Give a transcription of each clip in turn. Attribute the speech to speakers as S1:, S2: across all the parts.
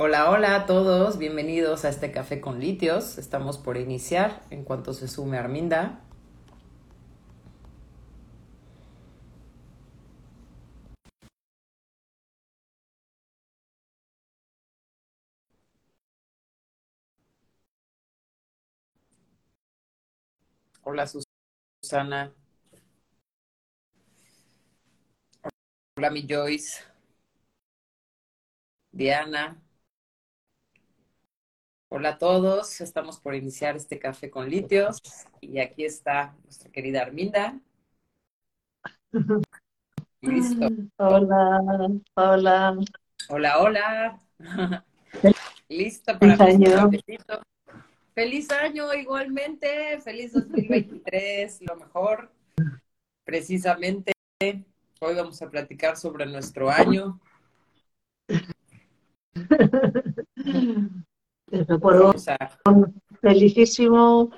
S1: Hola, hola a todos, bienvenidos a este café con litios. Estamos por iniciar en cuanto se sume Arminda. Hola Susana. Hola mi Joyce. Diana. Hola a todos, estamos por iniciar este café con litios y aquí está nuestra querida Arminda.
S2: Listo. Hola, hola.
S1: Hola, hola. Listo para
S2: Feliz año.
S1: Feliz año igualmente, feliz 2023, lo mejor. Precisamente, hoy vamos a platicar sobre nuestro año.
S2: Recuerdo felicísimo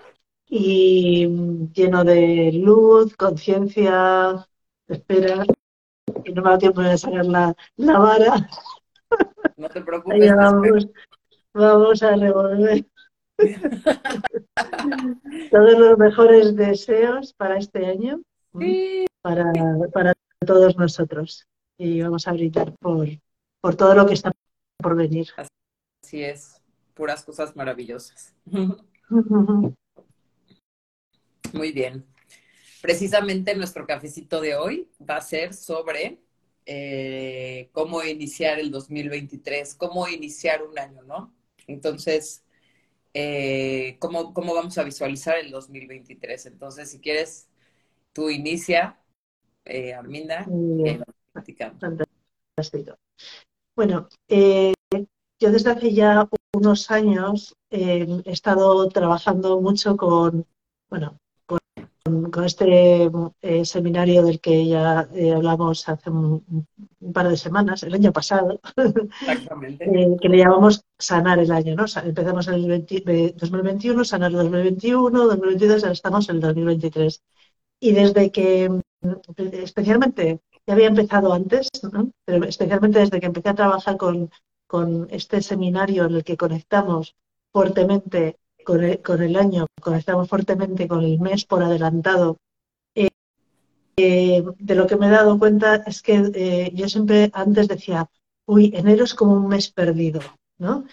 S2: y lleno de luz, conciencia, espera. Y no me da tiempo de sacar la, la vara.
S1: No te preocupes.
S2: Vamos, vamos a revolver. Todos los mejores deseos para este año, para, para todos nosotros. Y vamos a brindar por, por todo lo que está por venir.
S1: Así es, puras cosas maravillosas. Muy bien. Precisamente nuestro cafecito de hoy va a ser sobre eh, cómo iniciar el 2023, cómo iniciar un año, ¿no? Entonces, eh, ¿cómo, ¿cómo vamos a visualizar el 2023? Entonces, si quieres, tú inicia, eh, Arminda, y.
S2: Bueno, yo desde hace ya unos años eh, he estado trabajando mucho con, bueno, con, con este eh, seminario del que ya eh, hablamos hace un, un, par de semanas, el año pasado,
S1: eh,
S2: que le llamamos sanar el año, ¿no? Empezamos en el 20, 2021, sanar el 2021, 2022, ahora estamos en el 2023. Y desde que, especialmente, ya había empezado antes, ¿no? pero especialmente desde que empecé a trabajar con, con este seminario en el que conectamos fuertemente con el, con el año, conectamos fuertemente con el mes por adelantado. Eh, eh, de lo que me he dado cuenta es que eh, yo siempre antes decía, uy, enero es como un mes perdido, ¿no?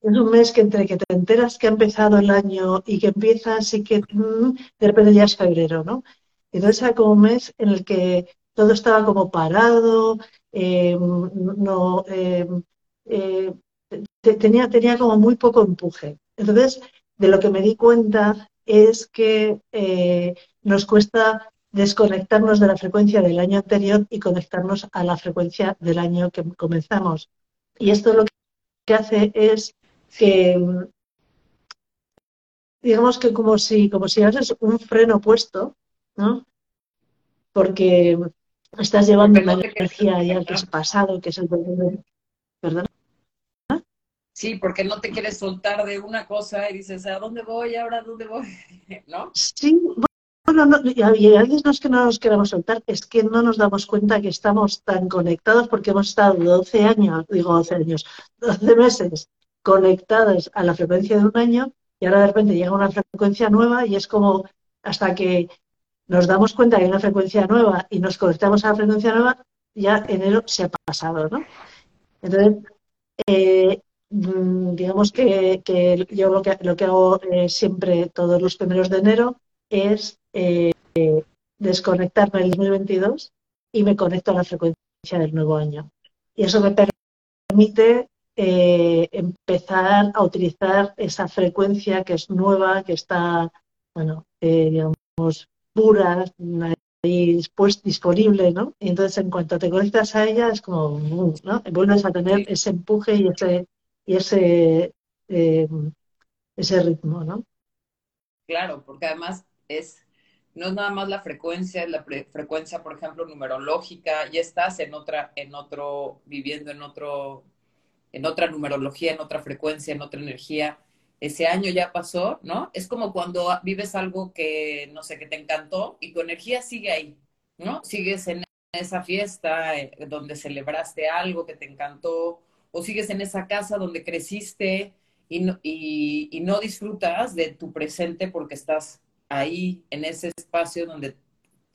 S2: Es un mes que entre que te enteras que ha empezado el año y que empiezas y que mmm, de repente ya es febrero, ¿no? Entonces era como un mes en el que todo estaba como parado, eh, no, eh, tenía, tenía como muy poco empuje. Entonces, de lo que me di cuenta es que eh, nos cuesta desconectarnos de la frecuencia del año anterior y conectarnos a la frecuencia del año que comenzamos. Y esto lo que hace es que, digamos que como si, como si haces un freno puesto, ¿no? Porque estás llevando una energía ya que es pasado, que es el ¿Perdón?
S1: Sí, porque no te quieres soltar de una cosa y dices, ¿a dónde voy? ¿Ahora dónde voy? ¿No?
S2: Sí, bueno, no, y a veces no es que no nos queramos soltar, es que no nos damos cuenta que estamos tan conectados porque hemos estado 12 años, digo 12 años, 12 meses conectados a la frecuencia de un año y ahora de repente llega una frecuencia nueva y es como hasta que nos damos cuenta que hay una frecuencia nueva y nos conectamos a la frecuencia nueva, ya enero se ha pasado, ¿no? Entonces, eh, digamos que, que, yo lo que, lo que hago eh, siempre todos los primeros de enero es eh, desconectarme del 2022 y me conecto a la frecuencia del nuevo año. Y eso me permite eh, empezar a utilizar esa frecuencia que es nueva, que está, bueno, digamos, pura, ahí pues, disponible, ¿no? Y entonces en cuanto te conectas a ella es como, ¿no? Vuelves a tener ese empuje y ese y ese, eh, ese ritmo, ¿no?
S1: Claro, porque además es, no es nada más la frecuencia, es la frecuencia, por ejemplo, numerológica, ya estás en otra, en otro, viviendo en otro, en otra numerología, en otra frecuencia, en otra energía. Ese año ya pasó, ¿no? Es como cuando vives algo que, no sé, que te encantó y tu energía sigue ahí, ¿no? Sigues en esa fiesta eh, donde celebraste algo que te encantó o sigues en esa casa donde creciste y no, y no disfrutas de tu presente porque estás ahí en ese espacio donde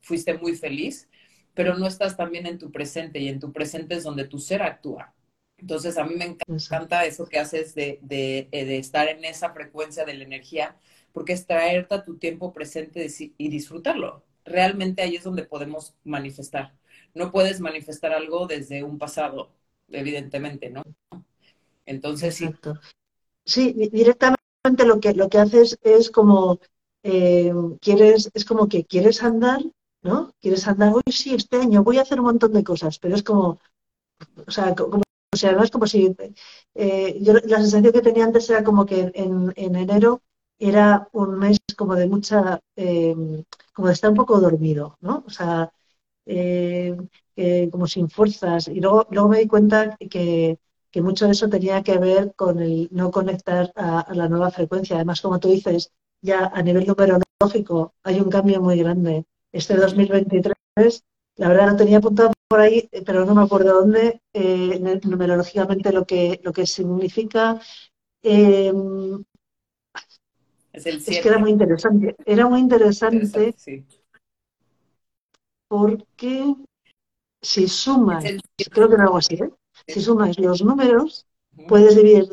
S1: fuiste muy feliz, pero no estás también en tu presente y en tu presente es donde tu ser actúa. Entonces a mí me encanta eso que haces de, de, eh, de estar en esa frecuencia de la energía, porque es traerte a tu tiempo presente y disfrutarlo. Realmente ahí es donde podemos manifestar. No puedes manifestar algo desde un pasado, evidentemente, ¿no? Entonces
S2: sí. Sí, directamente lo que, lo que haces es como, eh, quieres, es como que quieres andar, ¿no? Quieres andar, hoy sí, este año voy a hacer un montón de cosas, pero es como, o sea, como o sea, no es como si eh, yo la sensación que tenía antes era como que en, enero era un mes como de mucha, eh, como de estar un poco dormido, ¿no? O sea, eh, como sin fuerzas. Y luego, luego me di cuenta que, que, mucho de eso tenía que ver con el no conectar a, a, la nueva frecuencia. Además, como tú dices, ya a nivel numerológico hay un cambio muy grande. Este 2023 la verdad no tenía apuntado por ahí, eh, pero no me acuerdo dónde, eh, numerológicamente lo que, lo que significa. Em, es, que era muy interesante. Era muy interesante, porque si sumas, creo que era algo así, ¿eh? si sumas los números, puedes dividir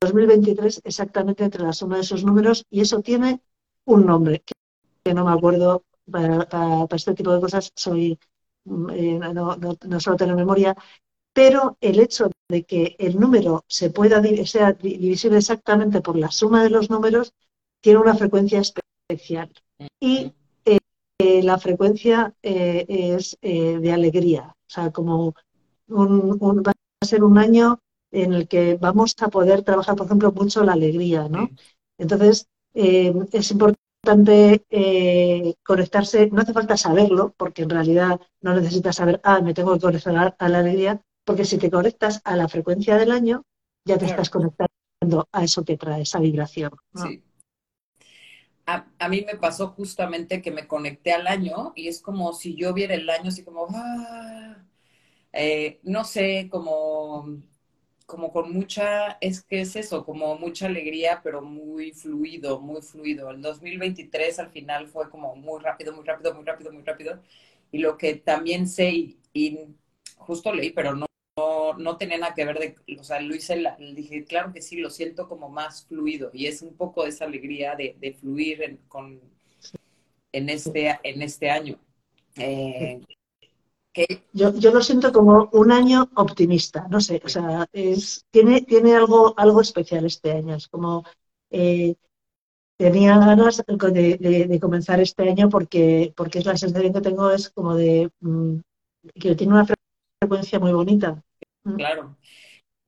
S2: 2023 exactamente entre la suma de esos números y eso tiene un nombre, que no me acuerdo para, para, este tipo de cosas soy eh, no, no, solo tener memoria, pero el hecho de que el número se pueda sea divisible exactamente por la suma de los números tiene una frecuencia especial. Y eh, eh, la frecuencia es de alegría, o sea, como un, va a ser un año en el que vamos a poder trabajar, por ejemplo, mucho la alegría, ¿no? Entonces, es importante eh, conectarse, no hace falta saberlo, porque en realidad no necesitas saber, ah, me tengo que conectar a la alegría, porque si te conectas a la frecuencia del año, ya te estás conectando a eso que trae, esa vibración. Sí.
S1: A, mí me pasó justamente que me conecté al año y es como si yo viera el año así como, ah, eh, no sé, como como con mucha, es que es eso, como mucha alegría, pero muy fluido, muy fluido. El 2023 al final fue como muy rápido, muy rápido, muy rápido, muy rápido. Y lo que también sé, y, justo leí, pero no, no, tenía nada que ver de, o sea, lo hice, dije, claro que sí, lo siento como más fluido. Y es un poco esa alegría de, de fluir en, con, en, este, en este año. Eh,
S2: yo, yo, lo siento como un año optimista, no sé, o sea, es, tiene, tiene algo, algo especial este año, es como eh, tenía ganas de, comenzar este año porque, porque es la sensación que tengo es como de mm, que tiene una frecuencia muy bonita.
S1: Claro.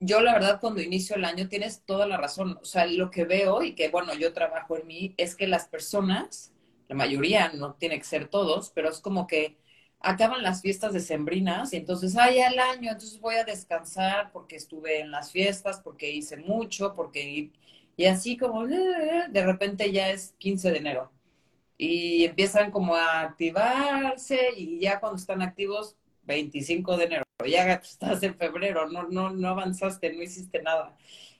S1: Yo la verdad cuando inicio el año tienes toda la razón, o sea, lo que veo y que bueno, yo trabajo en mí es que las personas, la mayoría, no tiene que ser todos, pero es como que acaban las fiestas decembrinas y entonces, ay, el año, entonces voy a descansar porque estuve en las fiestas, porque hice mucho, porque... Y así como de repente ya es 15 de enero. Y empiezan como a activarse y ya cuando están activos, 25 de enero. Ya estás en febrero, no, no, no avanzaste, no hiciste nada.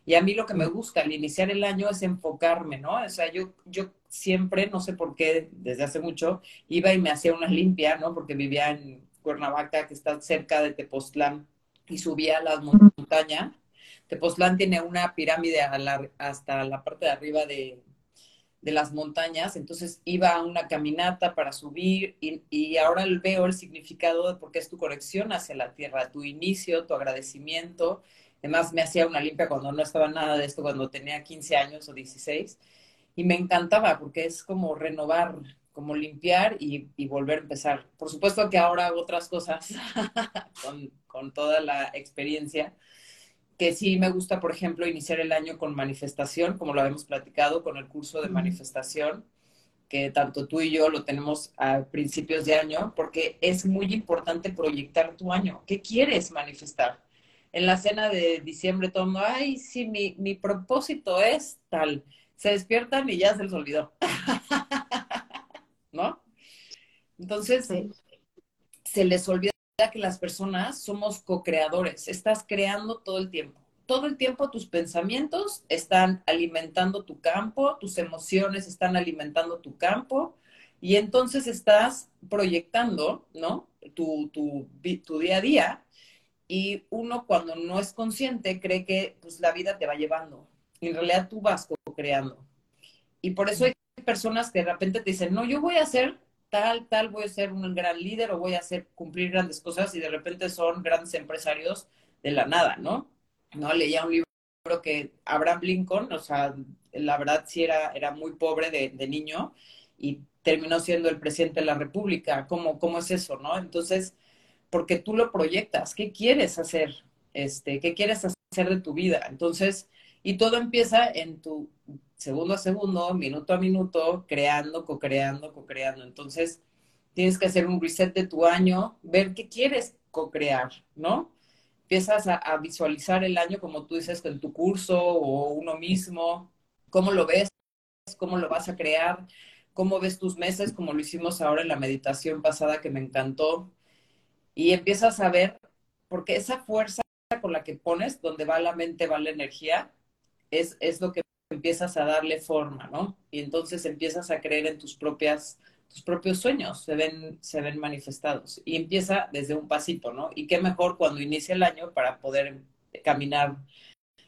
S1: Y a mí lo que me gusta al iniciar el año es enfocarme, ¿no? O sea, yo, yo siempre, no sé por qué, desde hace mucho, iba y me hacía una limpia, ¿no? Porque vivía en Cuernavaca, que está cerca de Tepoztlán, y subía a la montaña. Tepoztlán tiene una pirámide hasta la parte de arriba de, las montañas, entonces iba a una caminata para subir y, y, ahora veo el significado de por qué es tu conexión hacia la tierra, tu inicio, tu agradecimiento. Además, me hacía una limpia cuando no estaba nada de esto, cuando tenía 15 años o 16 y me encantaba porque es como renovar, como limpiar y, volver a empezar. Por supuesto que ahora hago otras cosas con, toda la experiencia, que sí me gusta, por ejemplo, iniciar el año con manifestación, como lo habíamos platicado, con el curso de manifestación, que tanto tú y yo lo tenemos a principios de año, porque es muy importante proyectar tu año. ¿Qué quieres manifestar? En la cena de diciembre todo ay, sí, mi, mi propósito es tal se despiertan y ya se les olvidó. ¿No? Entonces, se les olvida que las personas somos co-creadores. Estás creando todo el tiempo. todo el tiempo tus pensamientos están alimentando tu campo, tus emociones están alimentando tu campo, y entonces estás proyectando, ¿no? Tu, tu, día a día, y uno cuando no es consciente cree que pues, la vida te va llevando. En realidad tú vas creando. Y por eso hay personas que de repente te dicen, no, yo voy a ser tal, tal, voy a ser un gran líder o voy a hacer cumplir grandes cosas y de repente son grandes empresarios de la nada, ¿no? No leía un libro que Abraham Lincoln, o sea, la verdad sí era, era muy pobre de, de niño y terminó siendo el presidente de la República. ¿Cómo, ¿Cómo es eso, no? Entonces, porque tú lo proyectas, ¿qué quieres hacer? Este, ¿Qué quieres hacer de tu vida? Entonces, y todo empieza en tu segundo a segundo, minuto a minuto, creando, co-creando, co-creando. Entonces, tienes que hacer un reset de tu año, ver qué quieres co-crear, ¿no? Empiezas a, a, visualizar el año, como tú dices, en tu curso o uno mismo, cómo lo ves, cómo lo vas a crear, cómo ves tus meses, como lo hicimos ahora en la meditación pasada que me encantó. Y empiezas a ver, porque esa fuerza con la que pones, donde va la mente, va la energía, es, es lo que empiezas a darle forma, ¿no? Y entonces empiezas a creer en tus propias tus propios sueños se ven, se ven manifestados. Y empieza desde un pasito, ¿no? Y qué mejor cuando inicia el año para poder caminar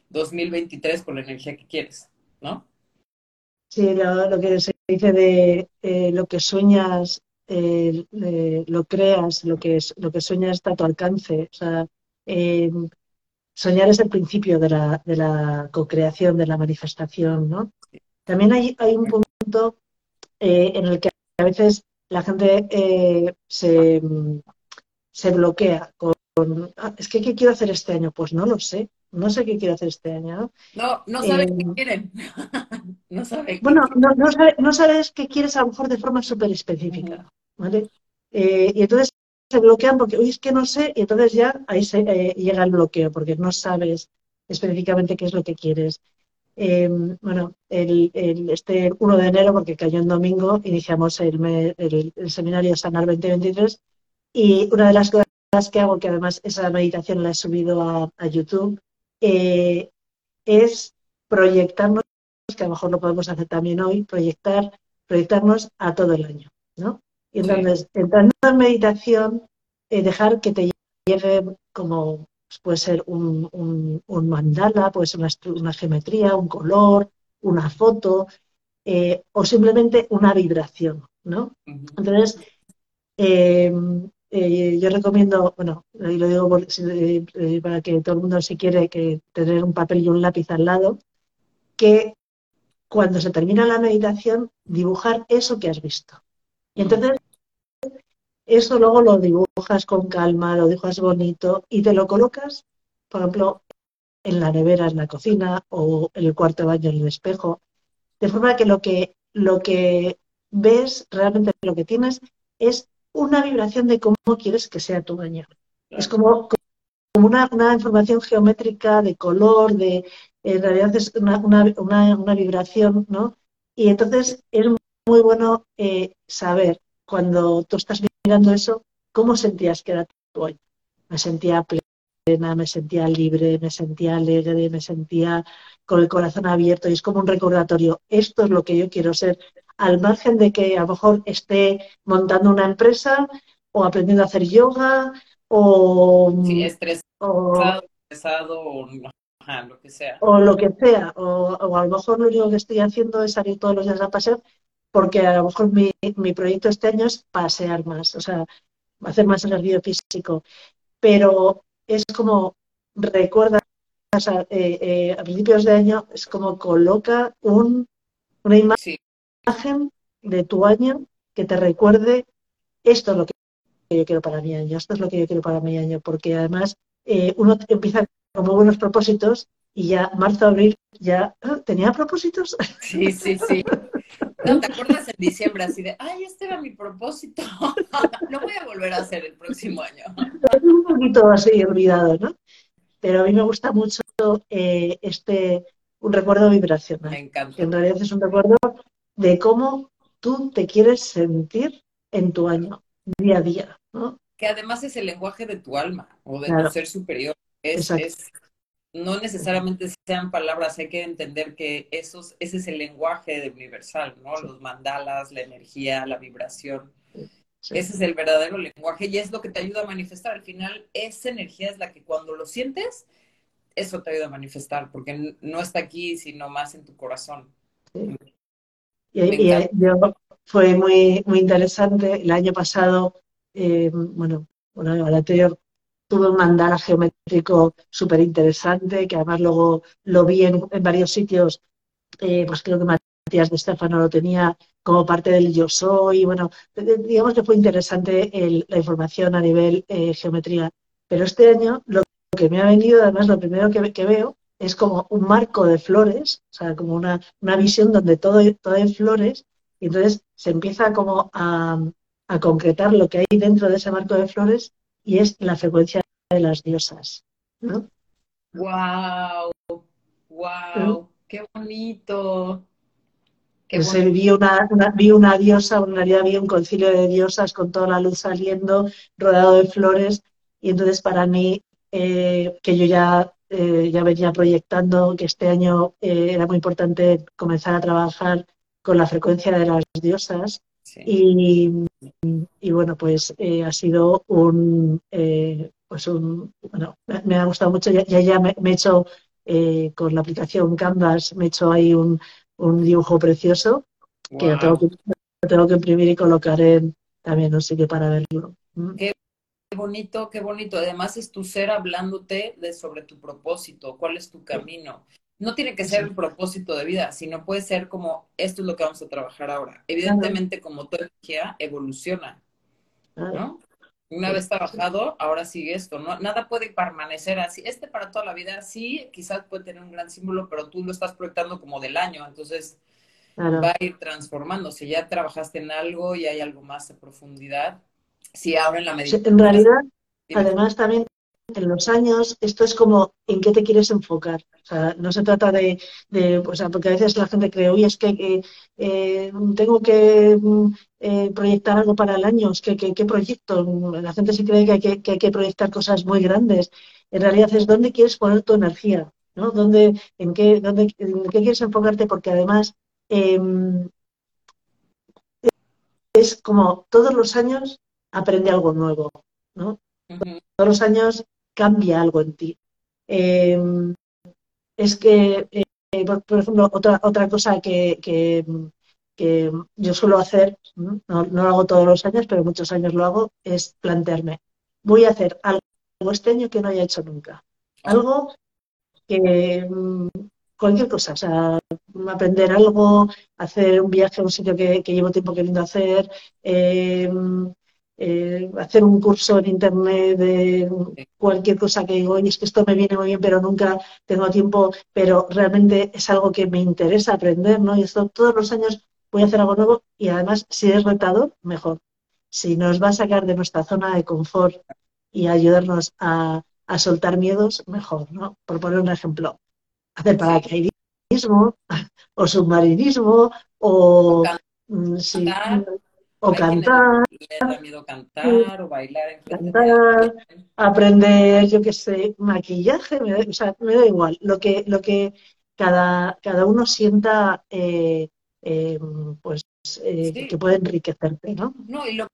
S1: 2023 con la energía que quieres, ¿no?
S2: Sí, lo, lo que se dice de eh, lo que sueñas, eh, eh, lo creas, lo que, lo que sueñas está a tu alcance. O sea, eh, soñar es el principio de la, de la co-creación, de la manifestación, ¿no? También hay, hay un punto eh, en el que a veces la gente eh, se, se, bloquea con, ah, es que ¿qué quiero hacer este año? Pues no lo sé, no sé qué quiero hacer este año.
S1: No, no saben eh, qué quieren. no saben.
S2: Bueno, no, no, sabe, no, sabes qué quieres a lo mejor de forma súper específica. ¿vale? Eh, y entonces se bloquean porque, oye, es que no sé, y entonces ya ahí se, eh, llega el bloqueo, porque no sabes específicamente qué es lo que quieres. Eh, bueno, el, el, este 1 de enero, porque cayó en domingo, iniciamos el, el, el, seminario Sanar 2023 y una de las cosas que hago, que además esa meditación la he subido a, a YouTube, eh, es proyectarnos, que a lo mejor lo podemos hacer también hoy, proyectar, proyectarnos a todo el año, ¿no? Y entonces, sí. entrando en meditación, eh, dejar que te llegue como pues puede ser un, un, un, mandala, puede ser una, una, geometría, un color, una foto, eh, o simplemente una vibración, ¿no? Entonces, eh, eh, yo recomiendo, bueno, y lo digo por, eh, para que todo el mundo si quiere que tener un papel y un lápiz al lado, que cuando se termina la meditación, dibujar eso que has visto. Y entonces, eso luego lo dibujas con calma, lo dibujas bonito y te lo colocas, por ejemplo, en la nevera, en la cocina o en el cuarto de baño, en el espejo, de forma que lo que, lo que ves, realmente lo que tienes, es una vibración de cómo quieres que sea tu baño. Es como, como una, una, información geométrica de color, de en realidad es una, una, una vibración, ¿no? Y entonces es muy bueno eh, saber cuando tú estás mirando eso, cómo sentías que era tu año. Me sentía plena, me sentía libre, me sentía alegre, me sentía con el corazón abierto y es como un recordatorio. Esto es lo que yo quiero ser, al margen de que a lo mejor esté montando una empresa o aprendiendo a hacer yoga o...
S1: Sí, estresado, o, estresado o ajá, lo que sea.
S2: O lo que sea. O, o a lo mejor lo único que estoy haciendo es salir todos los días a pasear porque a lo mejor mi, mi, proyecto este año es pasear más, o sea, hacer más ejercicio físico, pero es como recuerda, o sea, eh, eh, a principios de año es como coloca un, una imagen sí. de tu año que te recuerde esto es lo que yo quiero para mi año, esto es lo que yo quiero para mi año, porque además eh, uno empieza como buenos propósitos y ya marzo, abril, ya ¿ah, tenía propósitos.
S1: Sí, sí, sí. ¿No te acuerdas en diciembre así de, ay, este era mi propósito? Lo voy a volver a hacer el próximo año.
S2: Es un poquito así olvidado, ¿no? Pero a mí me gusta mucho eh, este, un recuerdo vibracional.
S1: Me encanta.
S2: Que en realidad es un recuerdo de cómo tú te quieres sentir en tu año, día a día, ¿no?
S1: Que además es el lenguaje de tu alma o de claro. tu ser superior. Es, es, no necesariamente sean palabras, hay que entender que esos, ese es el lenguaje de universal, ¿no? Los mandalas, la energía, la vibración. Ese es el verdadero lenguaje y es lo que te ayuda a manifestar. Al final, esa energía es la que cuando lo sientes, eso te ayuda a manifestar, porque no está aquí, sino más en tu corazón.
S2: Y, yo, fue muy, muy interesante. El año pasado, eh, bueno, bueno, el anterior tuve un mandala geométrico súper interesante, que además luego lo vi en, varios sitios, eh, pues creo que Matías de Estefano lo tenía como parte del yo soy, bueno, digamos que fue interesante la información a nivel eh, geometría. Pero este año lo que me ha venido, además lo primero que, que veo es como un marco de flores, o sea, como una, una visión donde todo, todo es flores, y entonces se empieza como a, a concretar lo que hay dentro de ese marco de flores y es la frecuencia de las diosas. ¿no?
S1: ¡Wow! ¡Wow! ¡Qué bonito!
S2: Qué Vi, una, vi una diosa, una vi un concilio de diosas con toda la luz saliendo, rodeado de flores, y entonces para mí, eh, que yo ya, eh, ya venía proyectando que este año eh, era muy importante comenzar a trabajar con la frecuencia de las diosas, y, y, bueno, pues ha sido un, pues un, bueno, me ha gustado mucho, ya, ya me, he hecho con la aplicación Canvas, me he hecho ahí un, un dibujo precioso que, lo tengo que tengo que imprimir y colocar en, también un sitio para verlo.
S1: Mm. Qué bonito, qué bonito. Además es tu ser hablándote de sobre tu propósito, cuál es tu camino. No tiene que ser el propósito de vida, sino puede ser como esto es lo que vamos a trabajar ahora. Evidentemente, como toda energía, evoluciona. ¿no? Una vez trabajado, ahora sigue esto, ¿no? Nada puede permanecer así. Este para toda la vida, sí, quizás puede tener un gran símbolo, pero tú lo estás proyectando como del año, entonces va a ir transformando. Si ya trabajaste en algo y hay algo más de profundidad, si ahora en la meditación.
S2: En realidad, además también en los años, esto es como en qué te quieres enfocar. O sea, no se trata de, o sea, porque a veces la gente cree, oye, es que eh, tengo que mm, eh, proyectar algo para el año, es que qué proyecto. La gente se cree que hay que, hay que proyectar cosas muy grandes. En realidad es dónde quieres poner tu energía, ¿no? ¿Dónde, en, qué, dónde, en qué quieres enfocarte, porque además em, es como todos los años aprende algo nuevo, ¿no? Todos los años cambia algo en ti. Em, es que, eh, por, ejemplo, otra, otra cosa que, que, yo suelo hacer, ¿no? lo hago todos los años, pero muchos años lo hago, es plantearme, voy a hacer algo este año que no haya hecho nunca. Algo que, mm, cualquier cosa, o sea, aprender algo, hacer un viaje a un sitio que, llevo tiempo queriendo hacer, eh, eh, hacer un curso en internet de cualquier cosa que digo, oye, es que esto me viene muy bien, pero nunca tengo tiempo, pero realmente es algo que me interesa aprender, ¿no? Y esto todos los años voy a hacer algo nuevo y además, si es retador, mejor. Si nos va a sacar de nuestra zona de confort y ayudarnos a, soltar miedos, mejor, ¿no? Por poner un ejemplo, hacer paracaidismo o submarinismo o... Mm, o cantar,
S1: cantar, o bailar,
S2: cantar, aprender, yo qué sé, maquillaje, me da, o sea, me da igual, lo que, lo que cada, cada uno sienta eh, eh, pues eh, que puede enriquecerte, ¿no?
S1: No, y lo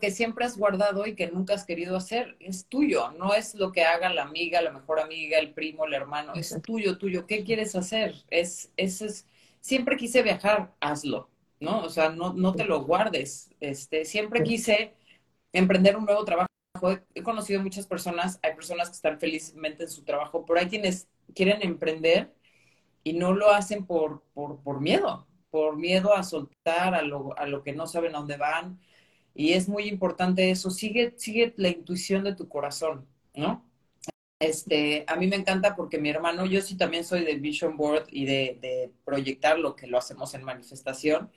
S1: que siempre has guardado y que nunca has querido hacer es tuyo, no es lo que haga la amiga, la mejor amiga, el primo, el hermano, es tuyo, tuyo. ¿Qué quieres hacer? Es, es, es, siempre quise viajar, hazlo ¿no? O sea, no, no te lo guardes. Este, siempre quise emprender un nuevo trabajo. He conocido muchas personas, hay personas que están felizmente en su trabajo, pero hay quienes quieren emprender y no lo hacen por, por, por miedo, por miedo a soltar, a lo, a lo que no saben a dónde van. Y es muy importante eso. Sigue, sigue la intuición de tu corazón, ¿no? Este, a mí me encanta porque mi hermano, yo sí también soy de Vision Board y de, proyectar lo que lo hacemos en manifestación.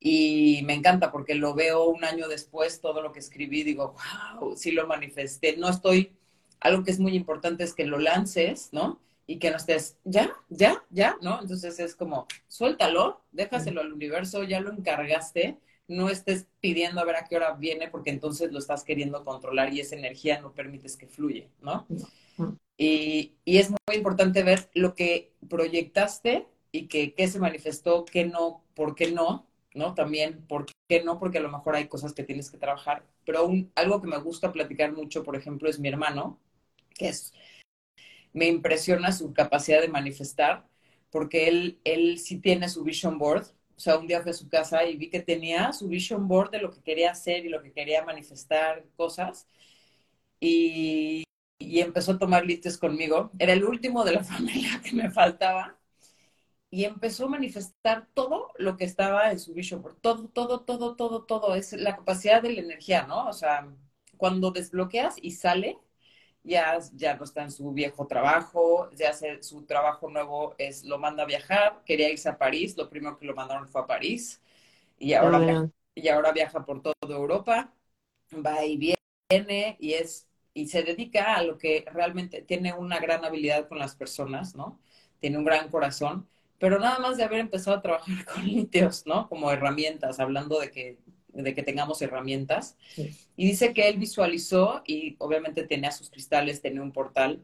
S1: Y me encanta porque lo veo un año después, todo lo que escribí, digo, wow, sí lo manifesté. No estoy, algo que es muy importante es que lo lances, ¿no? Y que no estés, ya, ya, ya, ¿no? Entonces es como, suéltalo, déjaselo al universo, ya lo encargaste, no estés pidiendo a ver a qué hora viene porque entonces lo estás queriendo controlar y esa energía no permites que fluye, ¿no? Y, y, es muy importante ver lo que proyectaste y que qué se manifestó, qué no, por qué no, ¿no? También, ¿por qué no? Porque a lo mejor hay cosas que tienes que trabajar. Pero un, algo que me gusta platicar mucho, por ejemplo, es mi hermano, que es, me impresiona su capacidad de manifestar, porque él, él sí tiene su vision board. O sea, un día fui a su casa y vi que tenía su vision board de lo que quería hacer y lo que quería manifestar, cosas. Y, y empezó a tomar listes conmigo. Era el último de la familia que me faltaba y empezó a manifestar todo lo que estaba en su vision board. Todo, todo, todo, todo, todo. Es la capacidad de la energía, ¿no? O sea, cuando desbloqueas y sale, ya, ya no está en su viejo trabajo, ya hace su trabajo nuevo es, lo manda a viajar, quería irse a París, lo primero que lo mandaron fue a París, y ahora, viaja, y ahora viaja por toda Europa, va y viene, y es, y se dedica a lo que realmente tiene una gran habilidad con las personas, ¿no? Tiene un gran corazón, pero nada más de haber empezado a trabajar con litios, ¿no? Como herramientas, hablando de que, de que tengamos herramientas. Y dice que él visualizó y obviamente tenía sus cristales, tenía un portal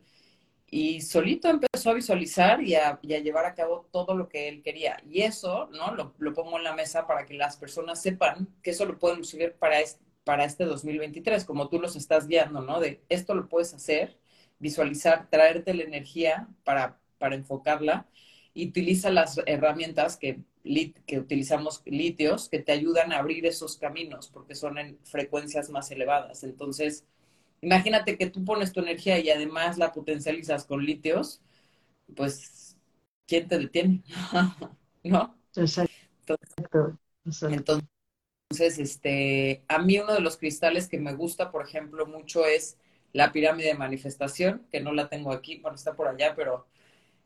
S1: y solito empezó a visualizar y a, llevar a cabo todo lo que él quería. Y eso, ¿no? Lo, lo, pongo en la mesa para que las personas sepan que eso lo pueden usar para este, para este 2023, como tú los estás guiando, ¿no? De esto lo puedes hacer, visualizar, traerte la energía para, para enfocarla y utiliza las herramientas que, que utilizamos litios que te ayudan a abrir esos caminos porque son en frecuencias más elevadas. Entonces, imagínate que tú pones tu energía y además la potencializas con litios, pues, ¿quién te detiene? ¿No? Exacto. Entonces, este, a mí uno de los cristales que me gusta, por ejemplo, mucho es la pirámide de manifestación, que no la tengo aquí, bueno, está por allá, pero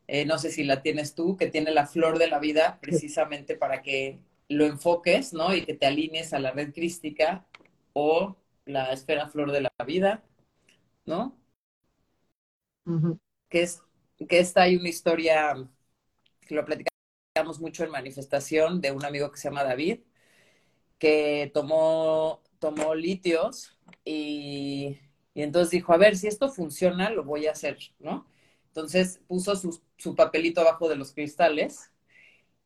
S1: eh, no sé si la tienes tú, que tiene la flor de la vida precisamente para que lo enfoques, ¿no? Y que te alinees a la red crística o la esfera flor de la vida, ¿no? Que es que esta hay una historia que lo platicamos mucho en manifestación de un amigo que se llama David, que tomó, tomó litios y, y entonces dijo, a ver, si esto funciona, lo voy a hacer, ¿no? Entonces puso su, papelito abajo de los cristales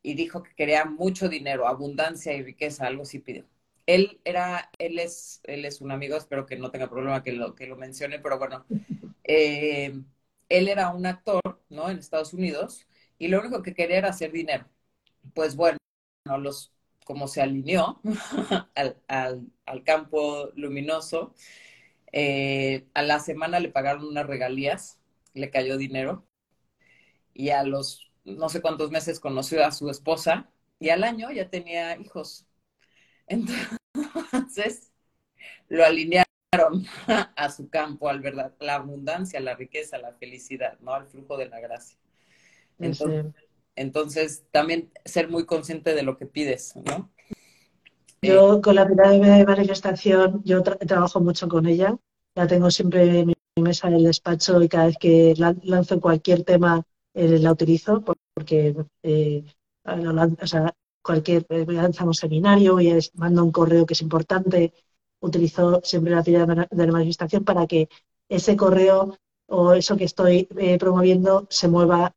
S1: y dijo que quería mucho dinero, abundancia y riqueza, algo así pidió. Él era, él es, él es un amigo, espero que no tenga problema que lo, que lo mencione, pero bueno, eh, él era un actor, ¿no? En Estados Unidos y lo único que quería era hacer dinero. Pues bueno, los, como se alineó al, campo luminoso, eh, a la semana le pagaron unas regalías le cayó dinero y a los no sé cuántos meses conoció a su esposa y al año ya tenía hijos. Entonces lo alinearon a su campo, al verdad, la abundancia, la riqueza, la felicidad, ¿no? Al flujo de la gracia. Entonces, también ser muy consciente de lo que pides, ¿no?
S2: Yo con la pirámide de manifestación, yo trabajo mucho con ella, la tengo siempre en mi mesa en el despacho y cada vez que lanzo cualquier tema eh, la utilizo porque eh, o sea, cualquier eh, lanzamos seminario y mando un correo que es importante, utilizo siempre la teoría de la manifestación para que ese correo o eso que estoy promoviendo se mueva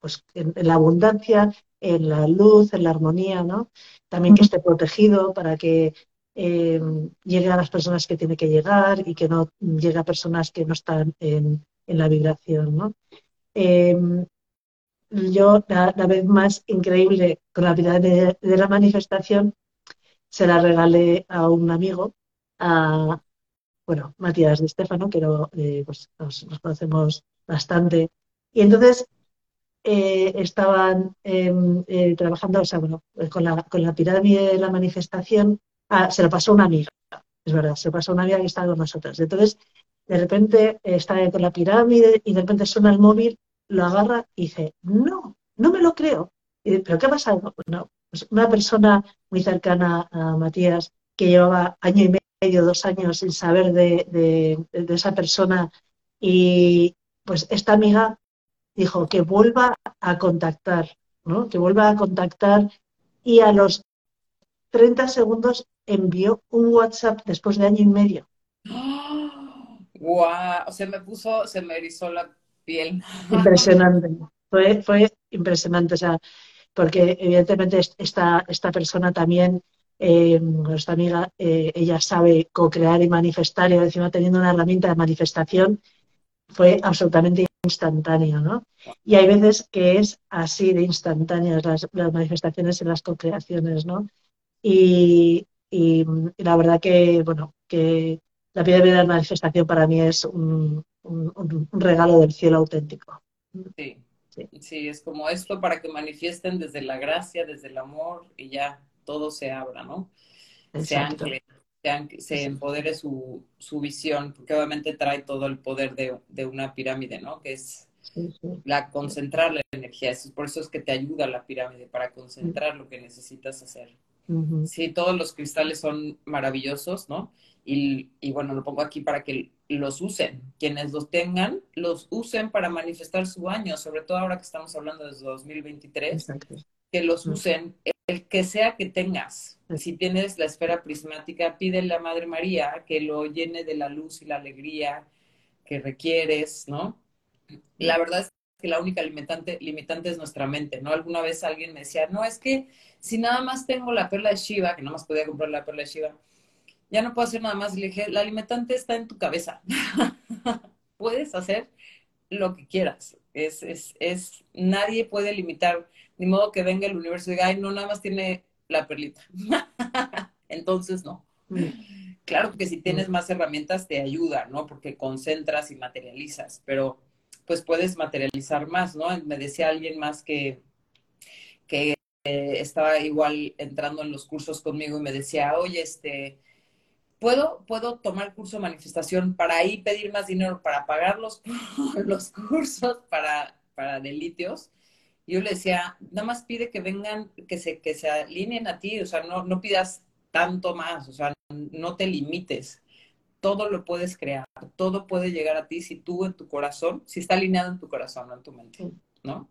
S2: pues en, la abundancia, en la luz, en la armonía, ¿no? También que esté protegido para que eh, llegue a las personas que tiene que llegar y que no llegue a personas que no están en, la vibración. ¿no? Eh, yo, la, vez más increíble con la vida de, la manifestación, se la regalé a un amigo, a, bueno, Matías de Estefano, que eh, pues, nos, conocemos bastante. Y entonces eh, estaban em, trabajando, o sea, bueno, con la, con la pirámide de la manifestación, Se lo pasó una amiga, es verdad, se lo pasó una amiga que estaba con nosotros. Entonces, de repente está con la pirámide y de repente suena el móvil, lo agarra y dice, no, no me lo creo. ¿Pero qué ha pasado? Bueno, pues una persona muy cercana a Matías que llevaba año y medio, dos años sin saber de, de esa persona y pues esta amiga dijo que vuelva a contactar, ¿no? que vuelva a contactar y a los 30 segundos envió un WhatsApp después de año y medio.
S1: Wow, o sea, me puso, se me erizó la piel.
S2: Impresionante. Fue, fue impresionante, o sea, porque evidentemente esta, esta persona también, eh, nuestra amiga, eh, ella sabe co-crear y manifestar y encima teniendo una herramienta de manifestación, fue absolutamente instantáneo, ¿no? Y hay veces que es así de instantáneas las, las manifestaciones en las co-creaciones, ¿no? Y, y, la verdad que, bueno, que la vida de la manifestación para mí es un, un, un regalo del cielo auténtico.
S1: Sí. sí. es como esto para que manifiesten desde la gracia, desde el amor y ya todo se abra, ¿no? Se ancle, se, empodere su, su, visión, porque obviamente trae todo el poder de, de una pirámide, ¿no? Que es la concentrar la energía. por eso es que te ayuda la pirámide, para concentrar lo que necesitas hacer. Sí, todos los cristales son maravillosos, ¿no? Y, y, bueno, lo pongo aquí para que los usen. Quienes los tengan, los usen para manifestar su año, sobre todo ahora que estamos hablando desde 2023, que los usen el que sea que tengas. Si tienes la esfera prismática, pídele a Madre María que lo llene de la luz y la alegría que requieres, ¿no? La verdad es que la única limitante, limitante es nuestra mente, ¿no? Alguna vez alguien me decía, no, es que si nada más tengo la perla de Shiva, que nada más podía comprar la perla de Shiva, ya no puedo hacer nada más. Le dije, la limitante está en tu cabeza. Puedes hacer lo que quieras. Es, es, es, nadie puede limitar, ni modo que venga el universo y diga, ay, no, nada más tiene la perlita. Entonces, no. Mm. Claro que si tienes mm. más herramientas te ayuda, ¿no? Porque concentras y materializas, pero pues puedes materializar más, ¿no? Me decía alguien más que, que eh, estaba igual entrando en los cursos conmigo y me decía, oye, este, ¿puedo, puedo tomar curso de manifestación para ahí pedir más dinero para pagar los, los cursos para, para delitios? Y yo le decía, nada más pide que vengan, que se, que se alineen a ti, o sea, no, no pidas tanto más, o sea, no te limites. Todo lo puedes crear, todo puede llegar a ti si tú en tu corazón, si está alineado en tu corazón, no en tu mente, ¿no?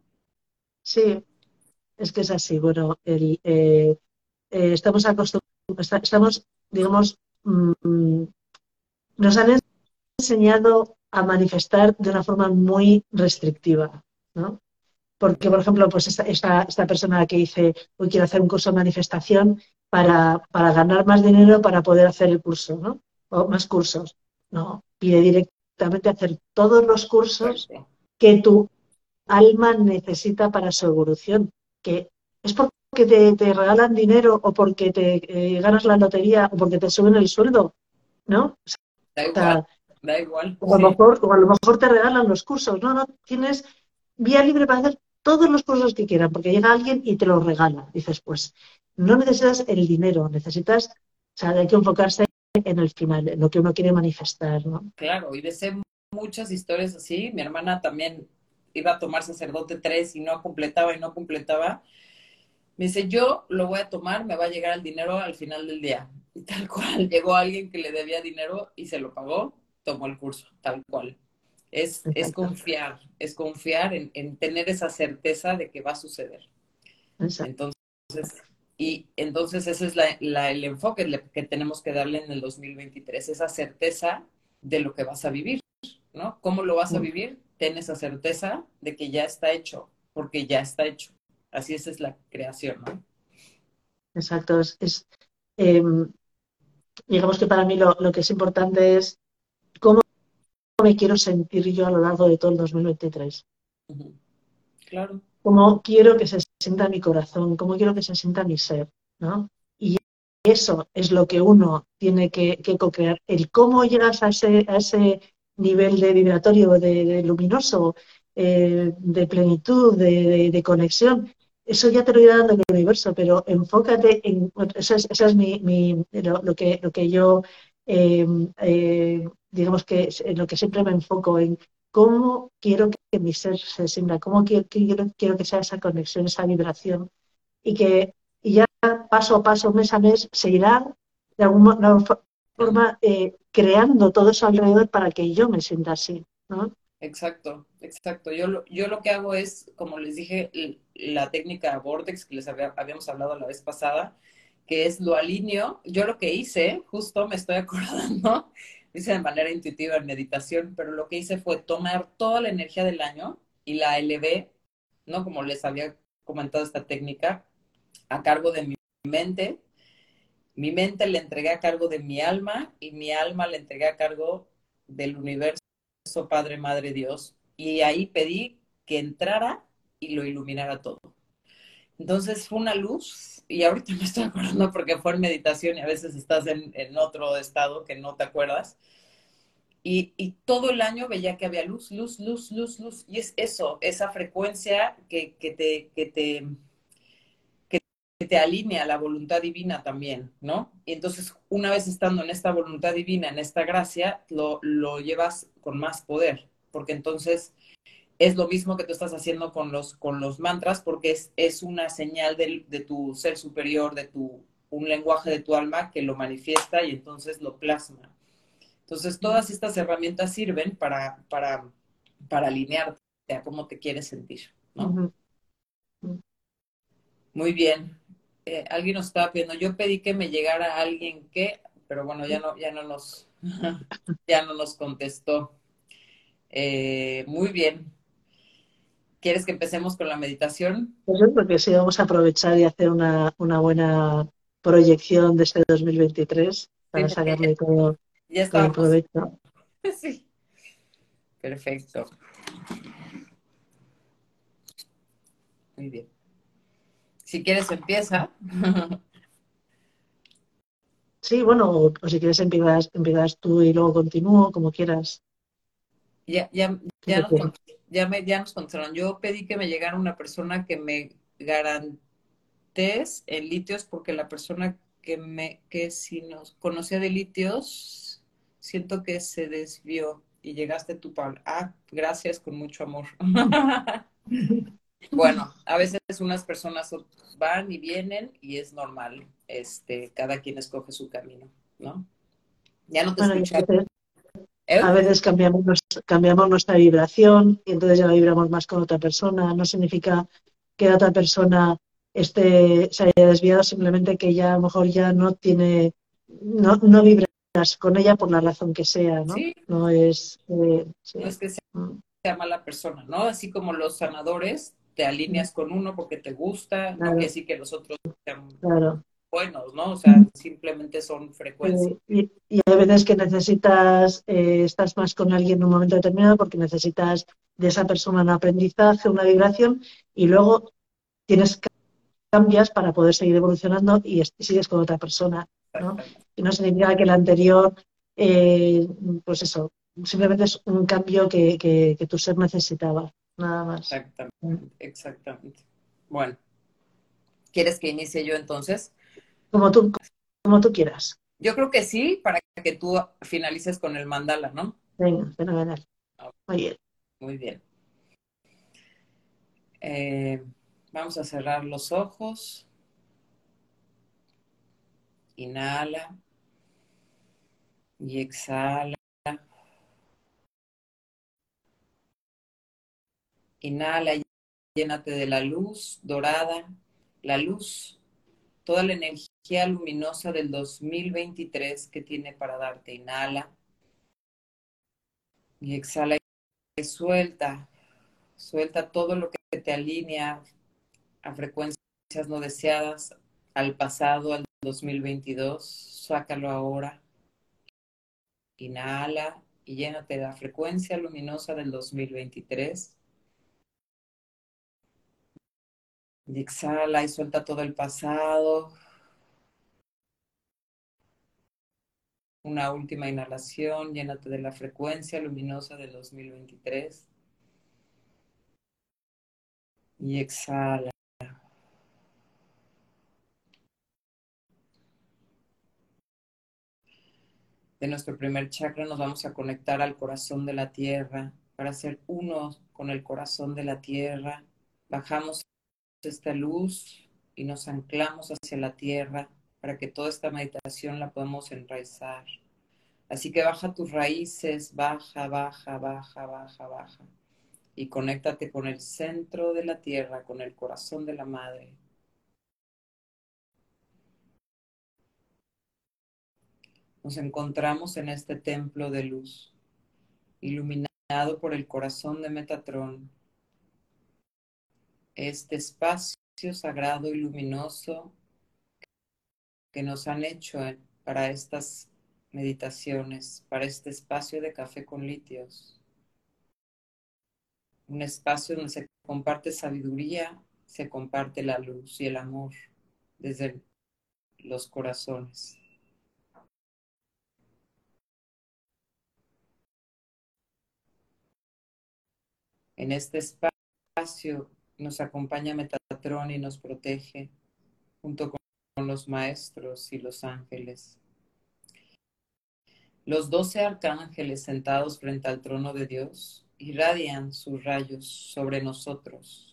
S2: Sí, es que es así. Bueno, el, eh, eh, estamos acostumbrados, estamos, digamos, Mm, nos han enseñado a manifestar de una forma muy restrictiva, ¿no? Porque, por ejemplo, pues esta, esta, persona que dice, hoy quiero hacer un curso de manifestación para, para, ganar más dinero para poder hacer el curso, ¿no? O más cursos. No, pide directamente hacer todos los cursos que tu alma necesita para su evolución, que es por que te, regalan dinero o porque te eh, ganas la lotería o porque te suben el sueldo, ¿no?
S1: da igual, da igual.
S2: O a, lo mejor, o a lo mejor te regalan los cursos, no, no, tienes vía libre para hacer todos los cursos que quieran, porque llega alguien y te los regala. Dices, pues no necesitas el dinero, necesitas, o sea, hay que enfocarse en el final, en lo que uno quiere manifestar, ¿no?
S1: Claro, y de ser muchas historias así, mi hermana también iba a tomar sacerdote tres y no completaba y no completaba, me dice, yo lo voy a tomar, me va a llegar el dinero al final del día. Y tal cual, llegó alguien que le debía dinero y se lo pagó, tomó el curso, tal cual. Es, es confiar, es confiar en, tener esa certeza de que va a suceder. Entonces, y entonces ese es el enfoque que tenemos que darle en el 2023, esa certeza de lo que vas a vivir, ¿no? ¿Cómo lo vas a vivir? Ten esa certeza de que ya está hecho, porque ya está hecho. Así es, es la creación, ¿no?
S2: Exacto. Es, em, digamos que para mí lo, que es importante es cómo me quiero sentir yo a lo largo de todo el 2023.
S1: Claro.
S2: Cómo quiero que se sienta mi corazón, cómo quiero que se sienta mi ser, ¿no? Y eso es lo que uno tiene que, co-crear. El cómo llegas a ese, a ese nivel de vibratorio, de, luminoso, eh, de plenitud, de, conexión, eso ya te lo irá dando el universo, pero enfócate en, eso es, es mi, mi lo, que, lo que yo, em, eh, digamos que en lo que siempre me enfoco, en cómo quiero que mi ser se sienta, cómo quiero, quiero, que sea esa conexión, esa vibración, y que ya paso a paso, mes a mes, se irá de alguna forma eh, creando todo eso alrededor para que yo me sienta así, ¿no?
S1: Exacto, exacto. Yo lo, yo lo que hago es, como les dije, la técnica Vortex que les habíamos hablado la vez pasada, que es lo alineo. Yo lo que hice, justo me estoy acordando, hice de manera intuitiva en meditación, pero lo que hice fue tomar toda la energía del año y la elevé, ¿no? Como les había comentado esta técnica, a cargo de mi mente. Mi mente le entregué a cargo de mi alma y mi alma le entregué a cargo del universo, Padre, Madre, Dios. Y ahí pedí que entrara y lo iluminara todo. Entonces fue una luz y ahorita me estoy acordando porque fue en meditación y a veces estás en, otro estado que no te acuerdas. Y, todo el año veía que había luz, luz, luz, luz, luz. Y es eso, esa frecuencia que, te, que, te, que te alinea la voluntad divina también, ¿no? Y entonces, una vez estando en esta voluntad divina, en esta gracia, lo, lo llevas con más poder, porque entonces es lo mismo que tú estás haciendo con los, con los mantras porque es, es una señal de, de, tu ser superior, de tu, un lenguaje de tu alma que lo manifiesta y entonces lo plasma. Entonces, todas estas herramientas sirven para, para, para alinearte a cómo te quieres sentir, ¿no? Muy bien. Eh, alguien nos estaba pidiendo, yo pedí que me llegara alguien que, pero bueno, ya no, ya no nos, ya no nos contestó. Eh, muy bien. ¿Quieres que empecemos con la meditación?
S2: Pues porque sí, vamos a aprovechar y hacer una, buena proyección de este 2023 para sacarle todo,
S1: ya
S2: todo el provecho.
S1: Sí. Perfecto. Muy bien. Si quieres, empieza.
S2: Sí, bueno, o, si quieres empiezas, empiezas tú y luego continúo, como quieras.
S1: Ya, ya, ya nos, ya, me, ya nos contaron. Yo pedí que me llegara una persona que me garantes en litios, porque la persona que me, que si nos conocía de litios, siento que se desvió y llegaste tú, Pablo. Ah, gracias, con mucho amor. bueno, a veces unas personas van y vienen y es normal. Este, cada quien escoge su camino, ¿no? Ya no te escuché.
S2: A veces cambiamos, cambiamos nuestra vibración y entonces ya vibramos más con otra persona. No significa que la otra persona esté, se haya desviado, simplemente que ya a lo mejor ya no tiene, no, no vibras con ella por la razón que sea, ¿no? No es,
S1: eh, no es que mm. sea, mala persona, ¿no? Así como los sanadores, te alineas con uno porque te gusta, no que sí que los otros sean claro buenos, ¿no? O sea, simplemente son frecuencias.
S2: Y, y hay veces que necesitas, eh, estás más con alguien en un momento determinado porque necesitas de esa persona un aprendizaje, una vibración, y luego tienes cambias para poder seguir evolucionando y, sigues con otra persona, ¿no? Y no significa que el anterior, eh, pues eso, simplemente es un cambio que, que, que tu ser necesitaba, nada más.
S1: Exactamente, exactamente. Bueno, ¿quieres que inicie yo entonces?
S2: Como tú, como tú quieras.
S1: Yo creo que sí, para que tú finalices con el mandala, ¿no?
S2: Venga, fenomenal. Muy bien.
S1: Muy bien. Eh, vamos a cerrar los ojos. Inhala y exhala. Inhala y llénate de la luz dorada, la luz, toda la energía luminosa del 2023 que tiene para darte. Inhala y exhala y suelta. Suelta todo lo que te alinea a frecuencias no deseadas, al pasado, al 2022. Sácalo ahora. Inhala y llénate de la frecuencia luminosa del 2023. Y exhala y suelta todo el pasado, Una última inhalación, llénate de la frecuencia luminosa del 2023. Y exhala. De nuestro primer chakra nos vamos a conectar al corazón de la tierra para ser uno con el corazón de la tierra. Bajamos esta luz y nos anclamos hacia la tierra para que toda esta meditación la podamos enraizar. Así que baja tus raíces, baja, baja, baja, baja, baja. Y conéctate con el centro de la tierra, con el corazón de la madre. nos encontramos en este templo de luz, iluminado por el corazón de Metatrón, este espacio sagrado y luminoso que nos han hecho para estas meditaciones, para este espacio de café con litios. Un espacio donde se comparte sabiduría, se comparte la luz y el amor desde los corazones. En este espacio nos acompaña Metatron y nos protege junto con los maestros y los ángeles. Los doce arcángeles sentados frente al trono de Dios irradian sus rayos sobre nosotros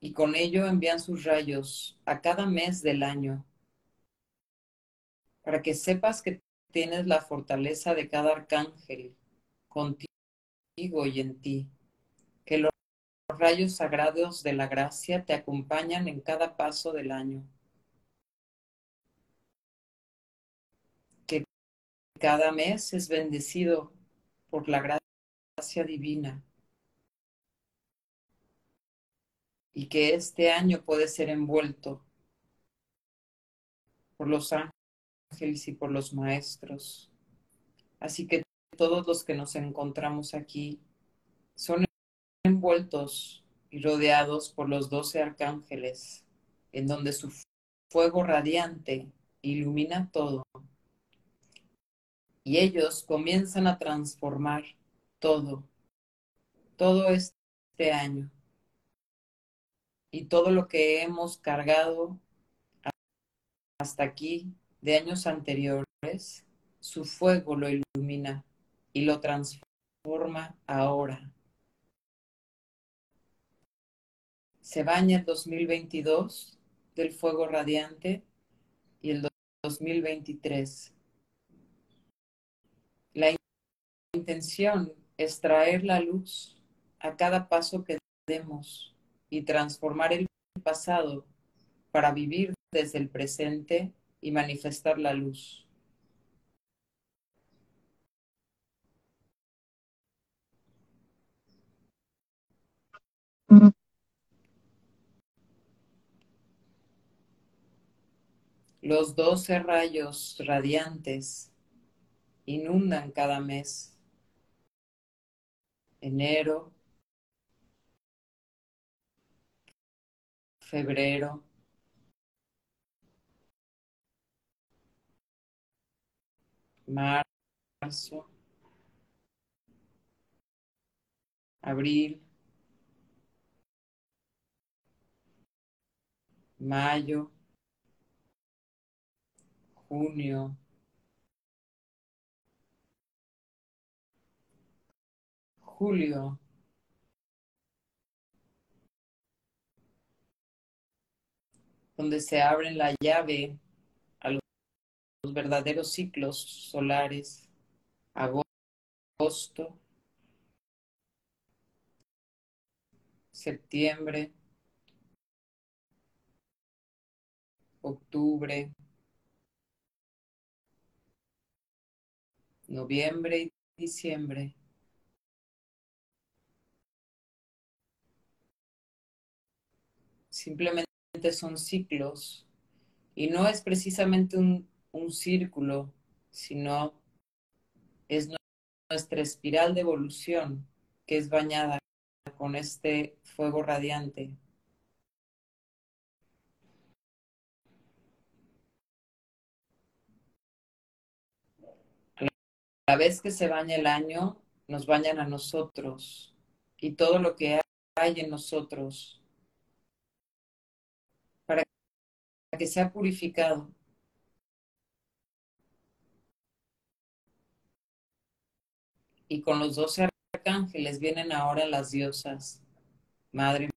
S1: y con ello envían sus rayos a cada mes del año para que sepas que tienes la fortaleza de cada arcángel contigo y en ti, los rayos sagrados de la gracia te acompañan en cada paso del año. Que cada mes es bendecido por la gracia divina. Y que este año puede ser envuelto por los ángeles y por los maestros. Así que todos los que nos encontramos aquí son envueltos y rodeados por los doce arcángeles, en donde su fuego radiante ilumina todo. Y ellos comienzan a transformar todo, todo este año. Y todo lo que hemos cargado hasta aquí de años anteriores, su fuego lo ilumina y lo transforma ahora. Se baña el 2022 del fuego radiante y el 2023. La intención es traer la luz a cada paso que demos y transformar el pasado para vivir desde el presente y manifestar la luz. Los doce rayos radiantes inundan cada mes. Enero, febrero, marzo, abril, mayo, junio, julio, donde se abren la llave a los, verdaderos ciclos solares, agosto, septiembre, octubre, noviembre y diciembre. Simplemente son ciclos y no es precisamente un, un círculo, sino es nuestra espiral de evolución que es bañada con este fuego radiante. Vez que se baña el año, nos bañan a nosotros y todo lo que hay en nosotros para que sea purificado. Y con los doce arcángeles vienen ahora las diosas, Madre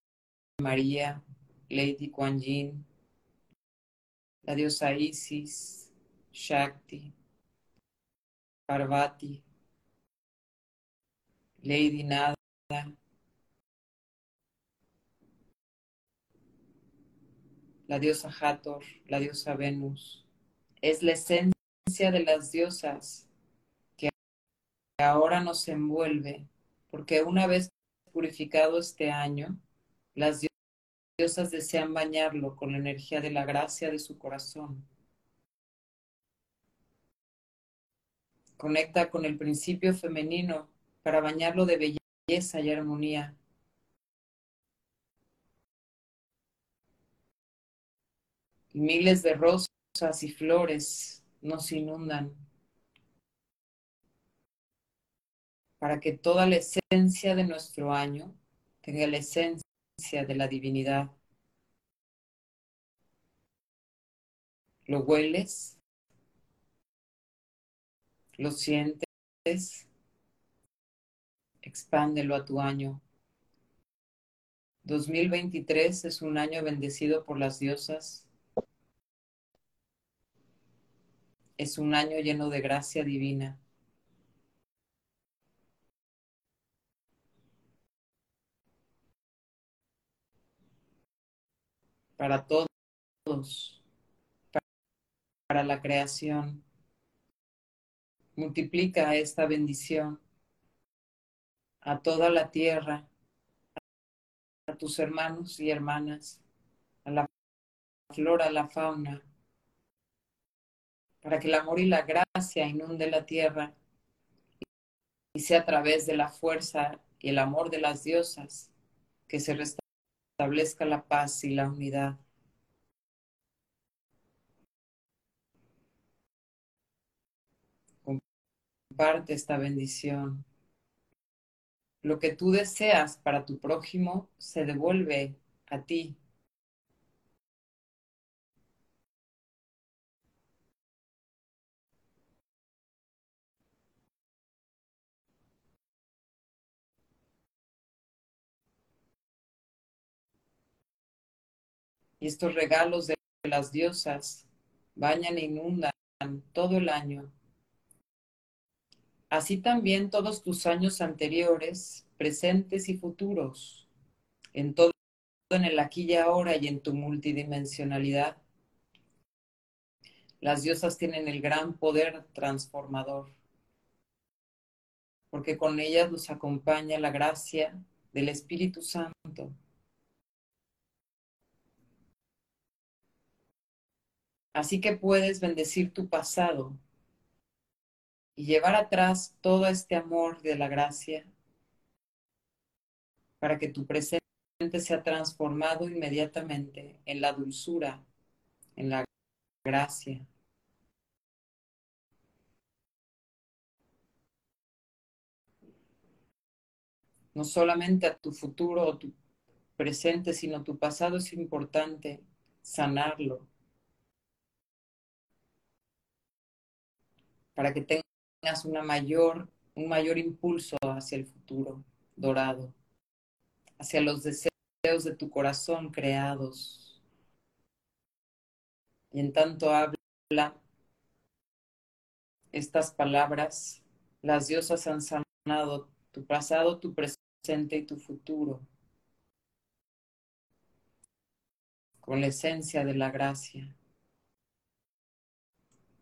S1: María, Lady Kuan Yin, la diosa Isis, Shakti, Parvati, Lady Nada, la diosa Hathor, la diosa Venus. Es la esencia de las diosas que ahora nos envuelve, porque una vez purificado este año, las diosas desean bañarlo con la energía de la gracia de su corazón. Conecta con el principio femenino para bañarlo de belleza y armonía. Miles de rosas y flores nos inundan para que toda la esencia de nuestro año tenga la esencia de la divinidad. ¿Lo hueles? ¿Lo sientes? Expándelo a tu año. 2023 es un año bendecido por las diosas. Es un año lleno de gracia divina. Para todos, para la creación. Multiplica esta bendición a toda la tierra, a tus hermanos y hermanas, a la flora, a la fauna, para que el amor y la gracia inunde la tierra y sea a través de la fuerza y el amor de las diosas que se restablezca la paz y la unidad. Comparte esta bendición lo que tú deseas para tu prójimo se devuelve a ti. Y estos regalos de las diosas bañan e inundan todo el año así también todos tus años anteriores, presentes y futuros, en todo en el aquí y ahora y en tu multidimensionalidad. Las diosas tienen el gran poder transformador, porque con ellas nos acompaña la gracia del Espíritu Santo. Así que puedes bendecir tu pasado y llevar atrás todo este amor de la gracia para que tu presente sea transformado inmediatamente en la dulzura, en la gracia. No solamente a tu futuro o tu presente, sino tu pasado es importante sanarlo para que tengas una mayor, un mayor impulso hacia el futuro dorado, hacia los deseos de tu corazón creados. Y en tanto habla estas palabras, las diosas han sanado tu pasado, tu presente y tu futuro con la esencia de la gracia.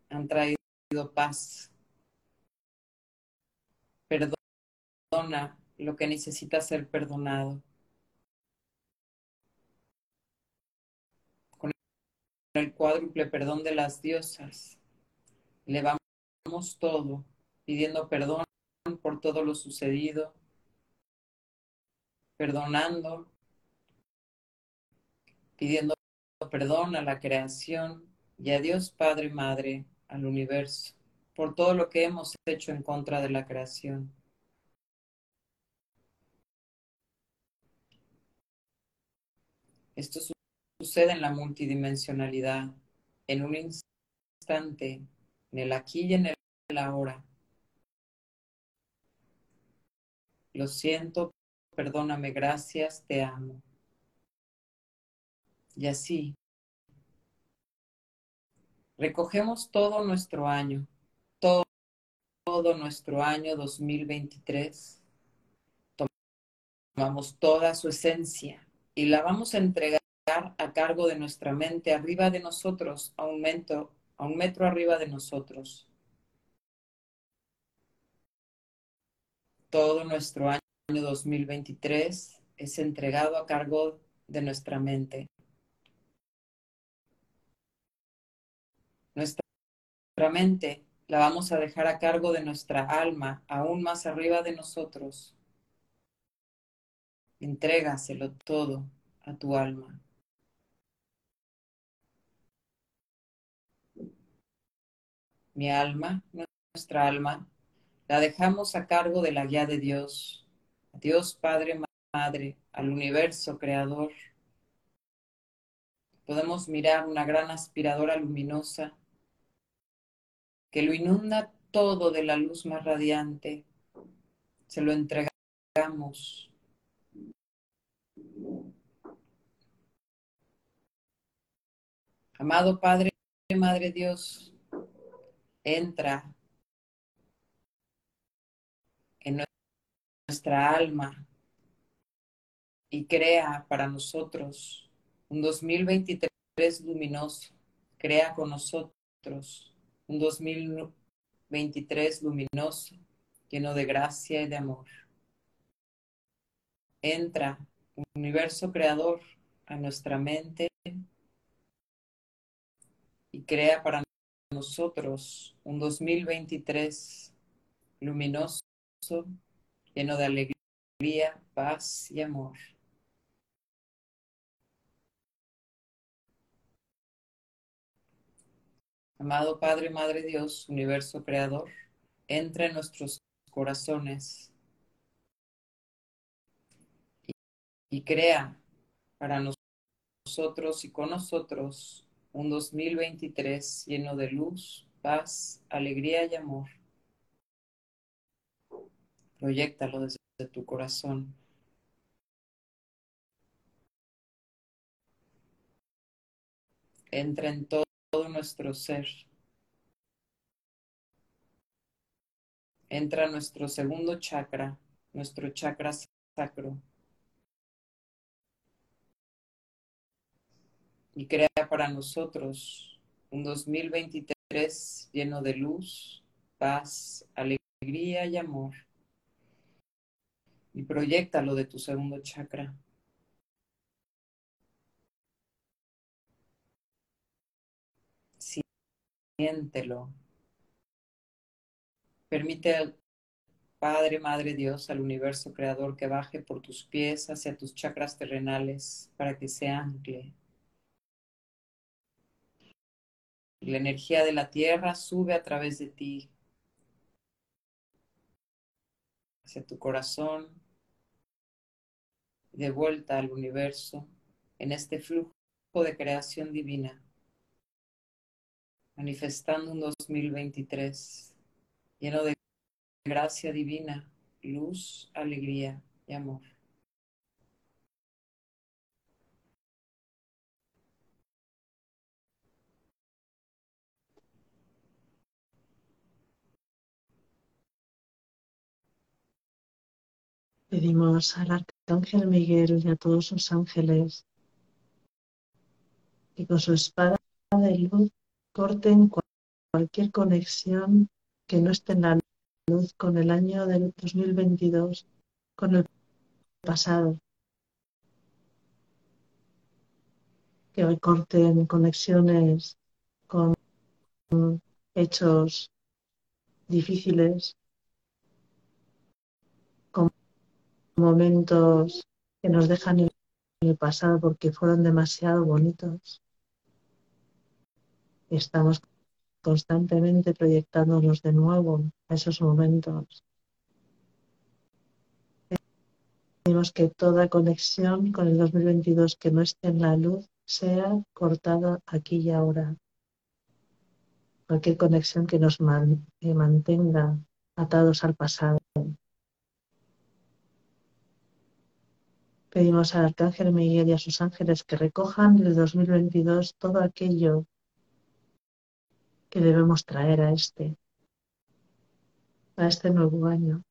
S1: Han traído paz, Perdona lo que necesita ser perdonado. Con el cuádruple perdón de las diosas, levamos todo, pidiendo perdón por todo lo sucedido, perdonando, pidiendo perdón a la creación y a Dios Padre y Madre, al universo por todo lo que hemos hecho en contra de la creación. Esto sucede en la multidimensionalidad, en un instante, en el aquí y en el ahora. Lo siento, perdóname, gracias, te amo. Y así, recogemos todo nuestro año, todo nuestro año 2023, tomamos toda su esencia y la vamos a entregar a cargo de nuestra mente, arriba de nosotros, a un, a un metro arriba de nosotros. Todo nuestro año 2023 es entregado a cargo de nuestra mente. Nuestra mente la vamos a dejar a cargo de nuestra alma, aún más arriba de nosotros. Entrégaselo todo a tu alma. Mi alma, nuestra alma, la dejamos a cargo de la guía de Dios, Dios Padre, Madre, al universo creador. Podemos mirar una gran aspiradora luminosa que lo inunda todo de la luz más radiante. Se lo entregamos. Amado Padre, Madre Dios, entra en nuestra alma y crea para nosotros un 2023 luminoso. Crea con nosotros un 2023 luminoso, lleno de gracia y de amor. Entra universo creador a nuestra mente y crea para nosotros un 2023 luminoso, lleno de alegría, paz y amor. Amado Padre, Madre Dios, universo creador, entra en nuestros corazones y, crea para nosotros y con nosotros un 2023 lleno de luz, paz, alegría y amor. Proyectalo desde tu corazón. Entra en todo todo nuestro ser. Entra nuestro segundo chakra, nuestro chakra sacro. Y crea para nosotros un 2023 lleno de luz, paz, alegría y amor. Y proyectalo de tu segundo chakra. Siéntelo. Permite al Padre, Madre Dios, al universo creador que baje por tus pies hacia tus chakras terrenales para que se ancle. La energía de la tierra sube a través de ti hacia tu corazón, de vuelta al universo en este flujo de creación divina manifestando un 2023 lleno de gracia divina, luz, alegría y amor.
S2: Pedimos al Arcángel Miguel y a todos sus ángeles que con su espada de luz corten cualquier conexión que no esté en la luz con el año del 2022, con el pasado. Que hoy corten conexiones con hechos difíciles, con momentos que nos dejan en el pasado porque fueron demasiado bonitos estamos constantemente proyectándonos de nuevo a esos momentos. Tenemos que toda conexión con el 2022 que no esté en la luz sea cortada aquí y ahora. Cualquier conexión que nos mantenga atados al pasado. Pedimos al Arcángel Miguel y a sus ángeles que recojan del 2022 todo aquello que debemos traer a este, a este nuevo año.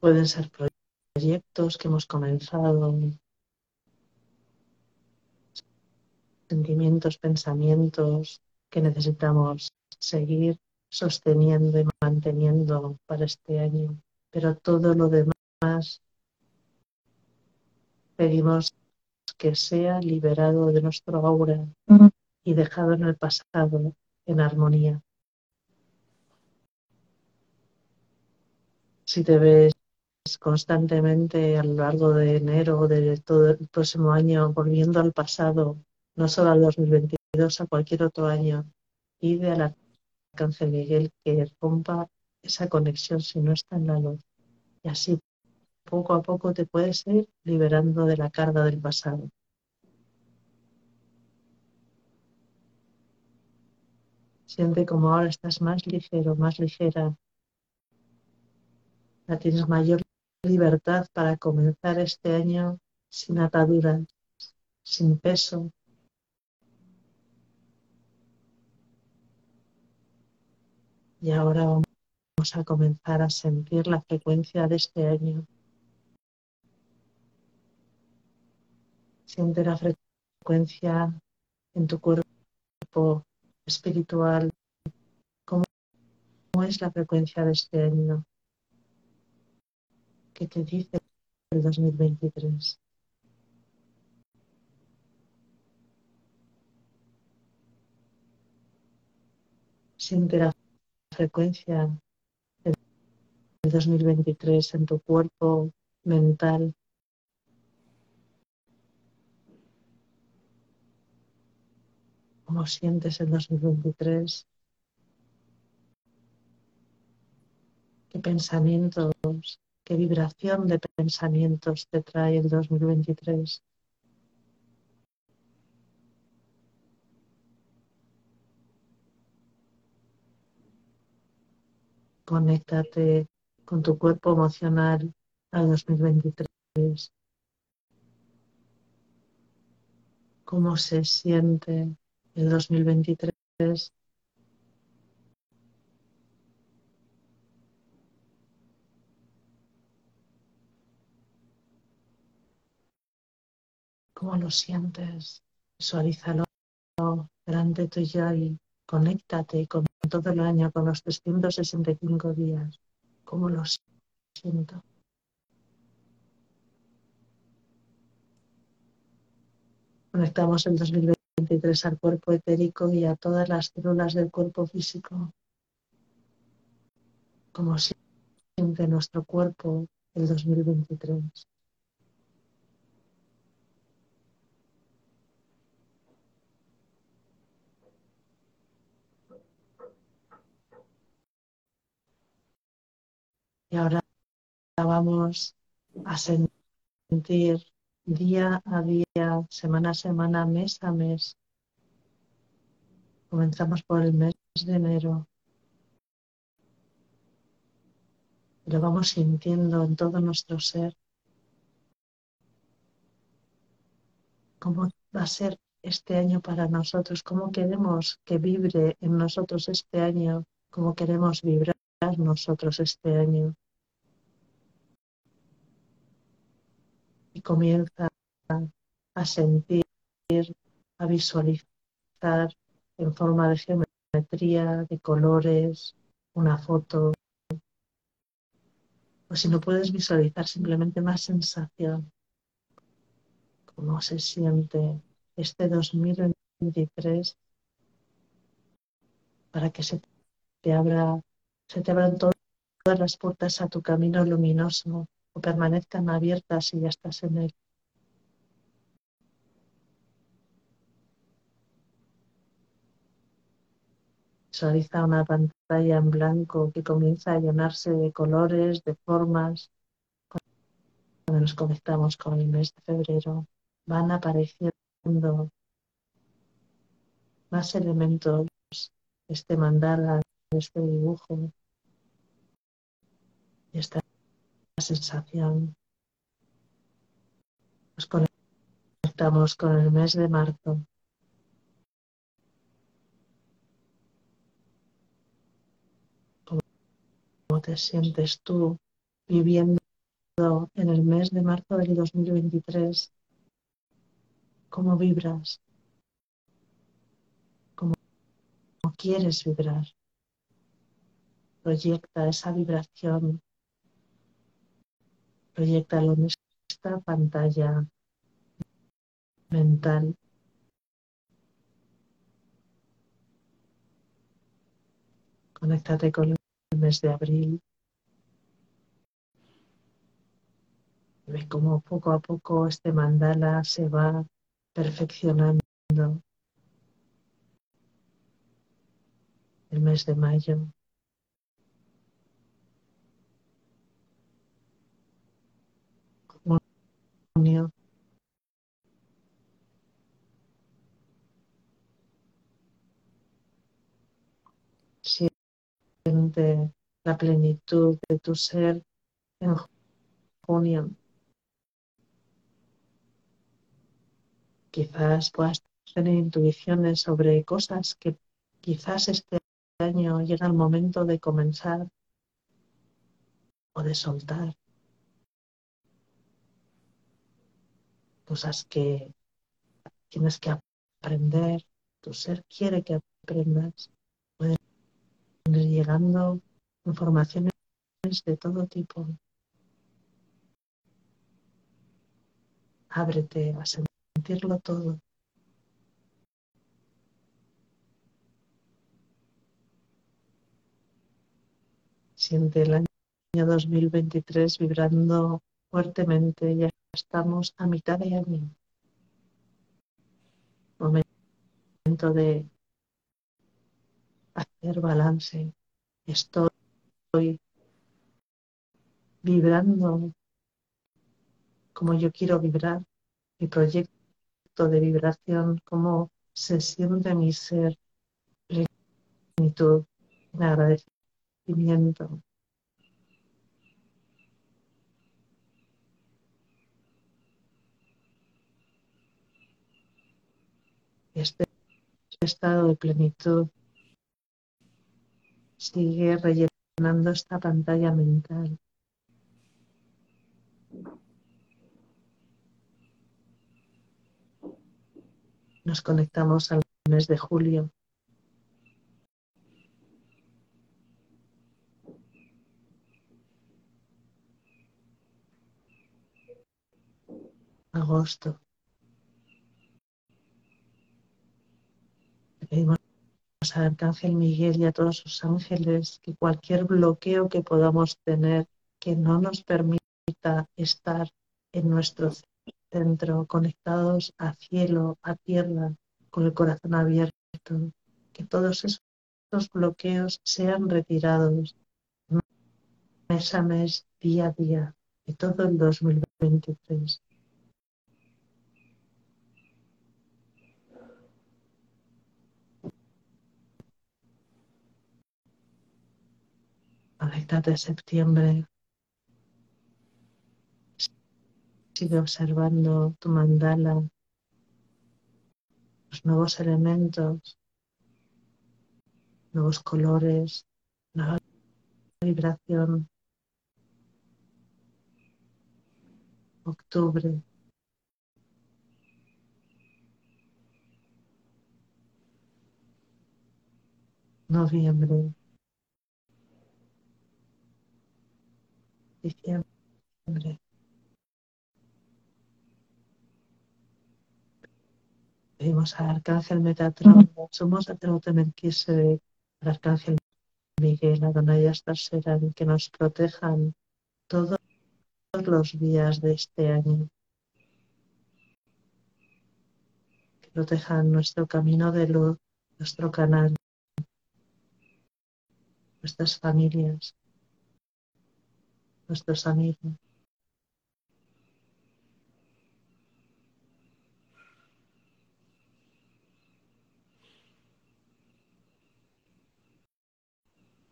S2: Pueden ser proyectos que hemos comenzado sentimientos, pensamientos que necesitamos seguir sosteniendo y manteniendo para este año. Pero todo lo demás pedimos que sea liberado de nuestro aura y dejado en el pasado en armonía. Si te ves constantemente a lo largo de enero o de todo el próximo año volviendo al pasado, no solo al 2022, a cualquier otro año, pide al Arcángel Miguel que rompa esa conexión si no está en la luz. Y así poco a poco te puedes ir liberando de la carga del pasado. Siente como ahora estás más ligero, más ligera. Ya tienes mayor libertad para comenzar este año sin ataduras, sin peso. Y ahora vamos a comenzar a sentir la frecuencia de este año. Siente la frecuencia en tu cuerpo espiritual. ¿Cómo, es la frecuencia de este año? ¿Qué te dice el 2023? Siente la frecuencia 2023 en tu cuerpo mental, ¿Cómo sientes el 2023? ¿Qué pensamientos, qué vibración de pensamientos te trae el 2023? Conéctate con tu cuerpo emocional al 2023. ¿Cómo se siente el 2023 ¿Cómo lo sientes? Visualízalo delante tuyo y conéctate con todo el año, con los 365 días. ¿Cómo lo siento? Conectamos el 2023 23 al cuerpo etérico y a todas las células del cuerpo físico. Como siente nuestro cuerpo el 2023. Y ahora vamos a sentir día a día, semana a semana, mes a mes. Comenzamos por el mes de enero. Lo vamos sintiendo en todo nuestro ser. ¿Cómo va a ser este año para nosotros? ¿Cómo queremos que vibre en nosotros este año? ¿Cómo queremos vibrar nosotros este año? Comienza a sentir, a visualizar en forma de geometría, de colores, una foto. O si no puedes visualizar simplemente una sensación, cómo se siente este 2023 para que se te abra, se te abran todas las puertas a tu camino luminoso o permanezcan abiertas si ya estás en él. Visualiza una pantalla en blanco que comienza a llenarse de colores, de formas. Cuando nos conectamos con el mes de febrero, van apareciendo más elementos este mandala, este dibujo, y esta sensación. Nos conectamos con el mes de marzo. ¿Cómo te sientes tú viviendo en el mes de marzo del 2023? ¿Cómo vibras? quieres vibrar. Proyecta esa vibración. Proyectalo en esta pantalla mental. Conéctate con el mes de abril. Ve cómo poco a poco este mandala se va perfeccionando. El mes de mayo. Junio. Siente la plenitud de tu ser en junio. Quizás puedas tener intuiciones sobre cosas que quizás este año llega el momento de comenzar o de soltar. Cosas que tienes que aprender, tu ser quiere que aprendas. Llegando informaciones de todo tipo. Ábrete a sentir sentirlo todo. Siente el año 2023 vibrando fuertemente. Ya estamos a mitad de año. Momento de hacer balance. Estoy vibrando como yo quiero vibrar. Mi proyecto de vibración, cómo se siente mi ser, plenitud, agradecimiento. Este estado de plenitud sigue rellenando esta pantalla mental. Nos conectamos al mes de julio. Agosto. Al Arcángel Miguel y a todos sus ángeles que cualquier bloqueo que podamos tener que no nos permita estar en nuestro centro, conectados a cielo, a tierra, con el corazón abierto, que todos esos bloqueos sean retirados mes a mes, día a día, de todo el 2023. De septiembre Sigue observando tu mandala, los nuevos elementos, nuevos colores, nueva vibración. Octubre. Noviembre. Diciembre. Pedimos al Arcángel Metatron, somos sacerdote Melquisedec, al Arcángel Miguel, Adonai serán que nos protejan todos los días de este año. Que protejan nuestro camino de luz, nuestro canal, nuestras familias, nuestros amigos.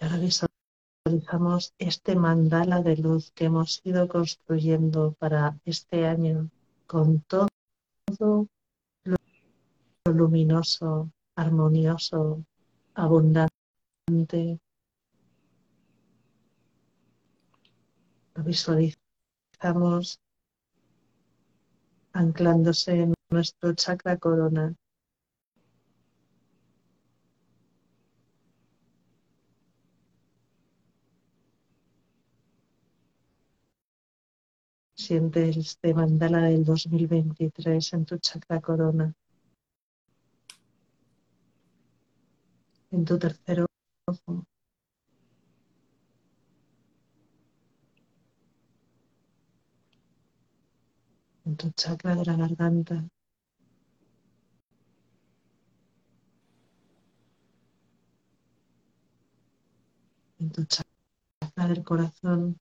S2: ahora visualizamos este mandala de luz que hemos ido construyendo para este año con todo lo luminoso, armonioso, abundante. Lo visualizamos anclándose en nuestro chakra corona. Sientes este mandala del 2023 en tu chakra corona. En tu tercer ojo. En tu chakra de la garganta. En tu chakra del corazón.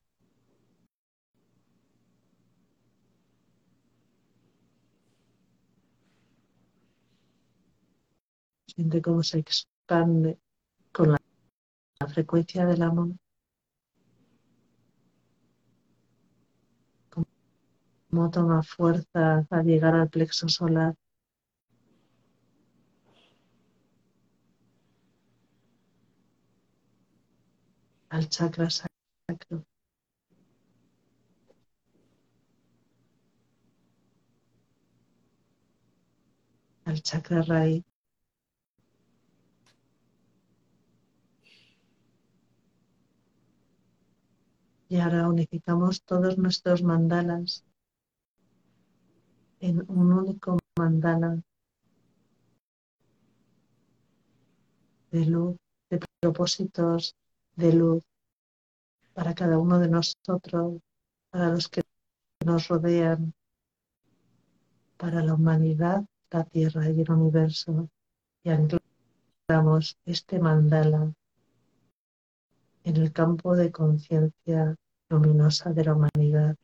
S2: Siente cómo se expande con la, frecuencia del amor. Cómo toma fuerza al llegar al plexo solar. Al chakra sacro. Al chakra raíz. Y ahora unificamos todos nuestros mandalas en un único mandala de luz, de propósitos de luz para cada uno de nosotros, para los que nos rodean, para la humanidad, la Tierra y el universo. Y anclamos este mandala en el campo de conciencia luminosa de la humanidad.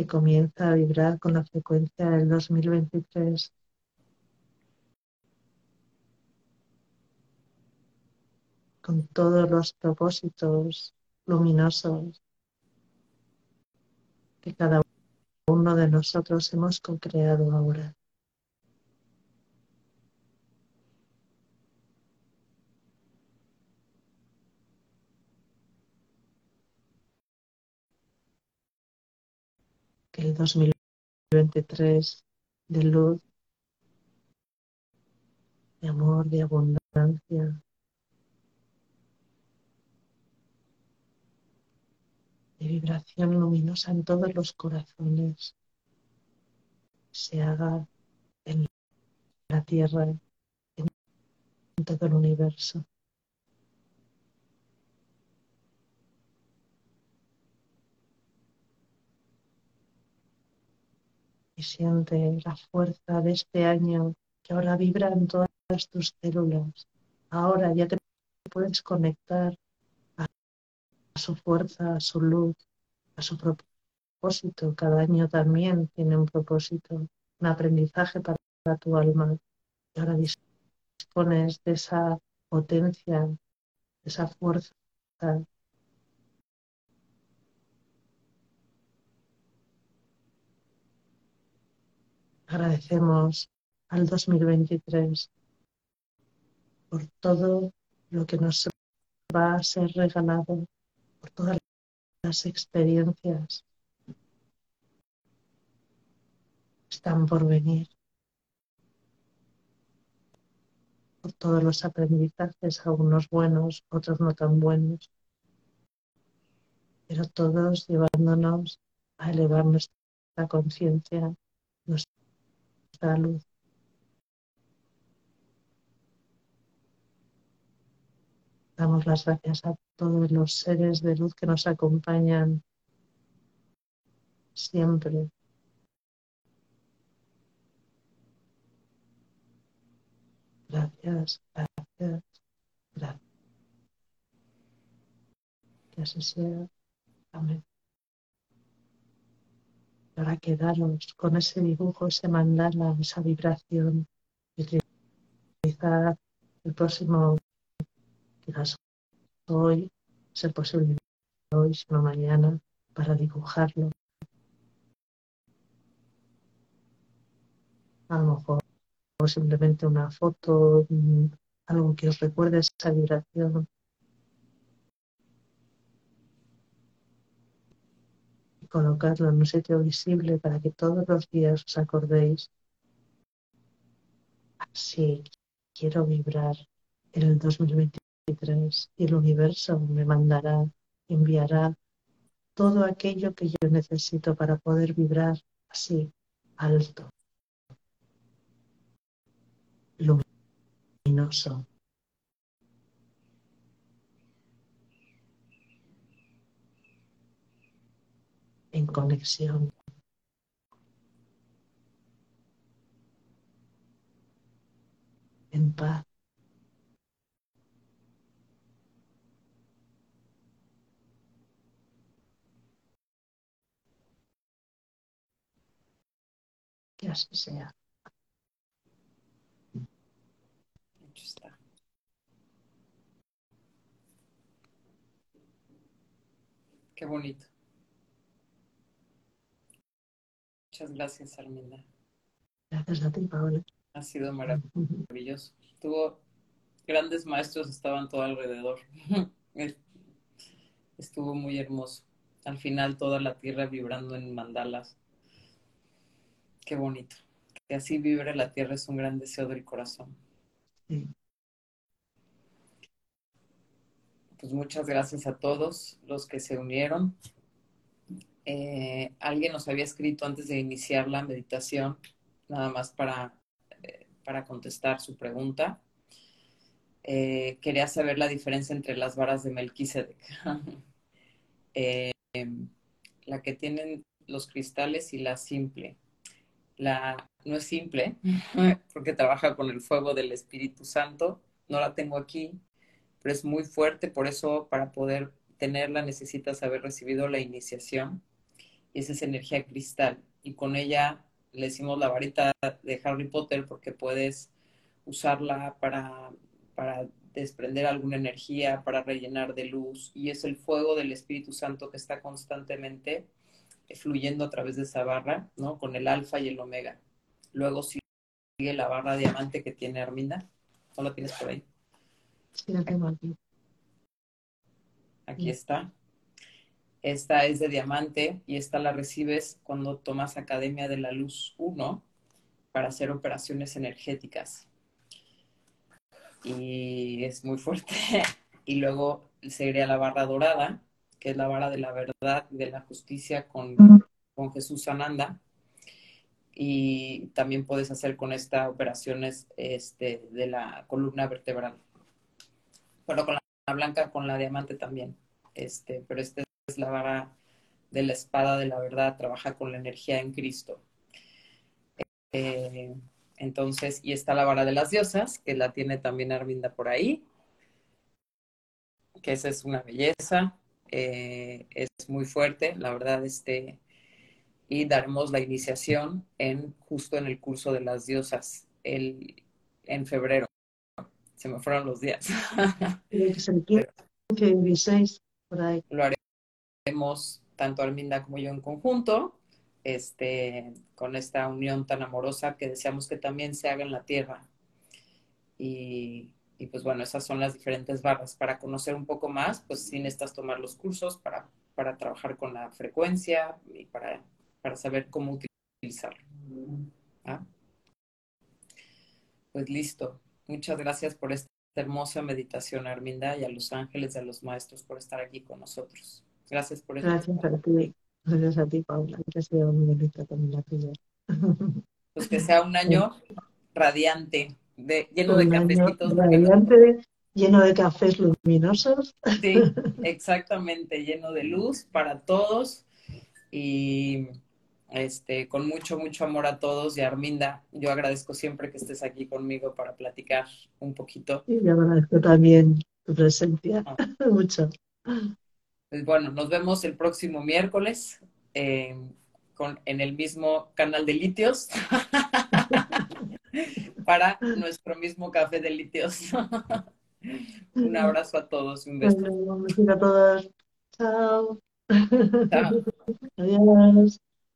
S2: Que comienza a vibrar con la frecuencia del 2023. con todos los propósitos luminosos que cada uno de nosotros hemos co-creado ahora. El 2023 de luz, de amor, de abundancia, de vibración luminosa en todos los corazones se haga en la Tierra, en todo el universo. Y siente la fuerza de este año que ahora vibra en todas tus células. Ahora ya te puedes conectar su fuerza, a su luz, a su propósito. Cada año también tiene un propósito, un aprendizaje para, tu alma. Y ahora dispones de esa potencia, de esa fuerza. Agradecemos al 2023 por todo lo que nos va a ser regalado por todas las experiencias que están por venir, por todos los aprendizajes, algunos buenos, otros no tan buenos, pero todos llevándonos a elevar nuestra conciencia, luz. Damos las gracias a todos los seres de luz que nos acompañan siempre. Gracias, gracias, gracias. Que así sea. Amén. Para quedaros con ese dibujo, ese mandala, esa vibración y utilizar el próximo quizás hoy, ser posible hoy, sino mañana, para dibujarlo. A lo mejor simplemente una foto, mm, algo que os recuerde esa vibración. Colocarlo en un sitio visible para que todos los días os acordéis. Así quiero vibrar en el 2023 y el universo me mandará, enviará todo aquello que yo necesito para poder vibrar así, alto, luminoso. en conexión en paz. Que así sea.
S1: Qué bonito. Muchas gracias, Arminda.
S2: Gracias a ti, Paola.
S1: Ha sido maravilloso. Tuvo grandes maestros, estaban todo alrededor. Estuvo muy hermoso. Al final toda la tierra vibrando en mandalas. Qué bonito. Que así vibre la tierra es un gran deseo del corazón. Pues muchas gracias a todos los que se unieron. Eh, alguien nos había escrito antes de iniciar la meditación, nada más para para contestar su pregunta. Eh, quería saber la diferencia entre las varas de Melquisedec. Eh, la que tienen los cristales y la simple. La no es simple porque trabaja con el fuego del Espíritu Santo. No la tengo aquí, pero es muy fuerte, por eso para poder tenerla necesitas haber recibido la iniciación. Y esa es energía cristal. Y con ella le decimos la varita de Harry Potter porque puedes usarla para, para desprender alguna energía, para rellenar de luz, y es el fuego del Espíritu Santo que está constantemente fluyendo a través de esa barra, ¿no? Con el alfa y el omega. Luego sigue la barra diamante que tiene Arminda. ¿No la tienes por ahí?
S2: Sí, la tengo aquí.
S1: Aquí está. Esta es de diamante y esta la recibes cuando tomas Academia de la Luz 1 para hacer operaciones energéticas. Y es muy fuerte. Y luego seguiría la barra dorada, que es la vara de la verdad y de la justicia con, con Jesús Ananda. Y también puedes hacer con esta operaciones este, de la columna vertebral. Bueno, con la blanca, con la diamante también. Este, pero este es la vara de la espada de la verdad, trabaja con la energía en Cristo. Eh, entonces, y está la vara de las diosas, que la tiene también Arminda por ahí, que esa es una belleza, eh, es muy fuerte, la verdad, este, y daremos la iniciación en justo en el curso de las diosas el, en febrero. Se me fueron los días.
S2: por ahí.
S1: Lo haremos tanto Arminda como yo en conjunto este, con esta unión tan amorosa que deseamos que también se haga en la tierra. Y, pues bueno, esas son las diferentes barras. Para conocer un poco más, pues sí necesitas tomar los cursos para, para trabajar con la frecuencia y para, para saber cómo utilizarlo. ¿Ah? Pues listo. Muchas gracias por esta hermosa meditación, Arminda, y a los ángeles y a los maestros por estar aquí con nosotros. Gracias por eso.
S2: Gracias a ti. Gracias a ti, Paula. Que sea también la tuya.
S1: Pues que sea un año radiante, de, lleno de cafecitos.
S2: Radiante, lleno de cafés luminosos.
S1: Sí, exactamente, lleno de luz para todos y este, con mucho, mucho amor a todos. Y Arminda, yo agradezco siempre que estés aquí conmigo para platicar un poquito.
S2: Y yo agradezco también tu presencia, ah. mucho.
S1: Pues bueno, nos vemos el próximo miércoles eh, con, en el mismo canal de litios para nuestro mismo café de litios. un abrazo a todos, un beso.
S2: Un a todos. Chao. Chao. Adiós.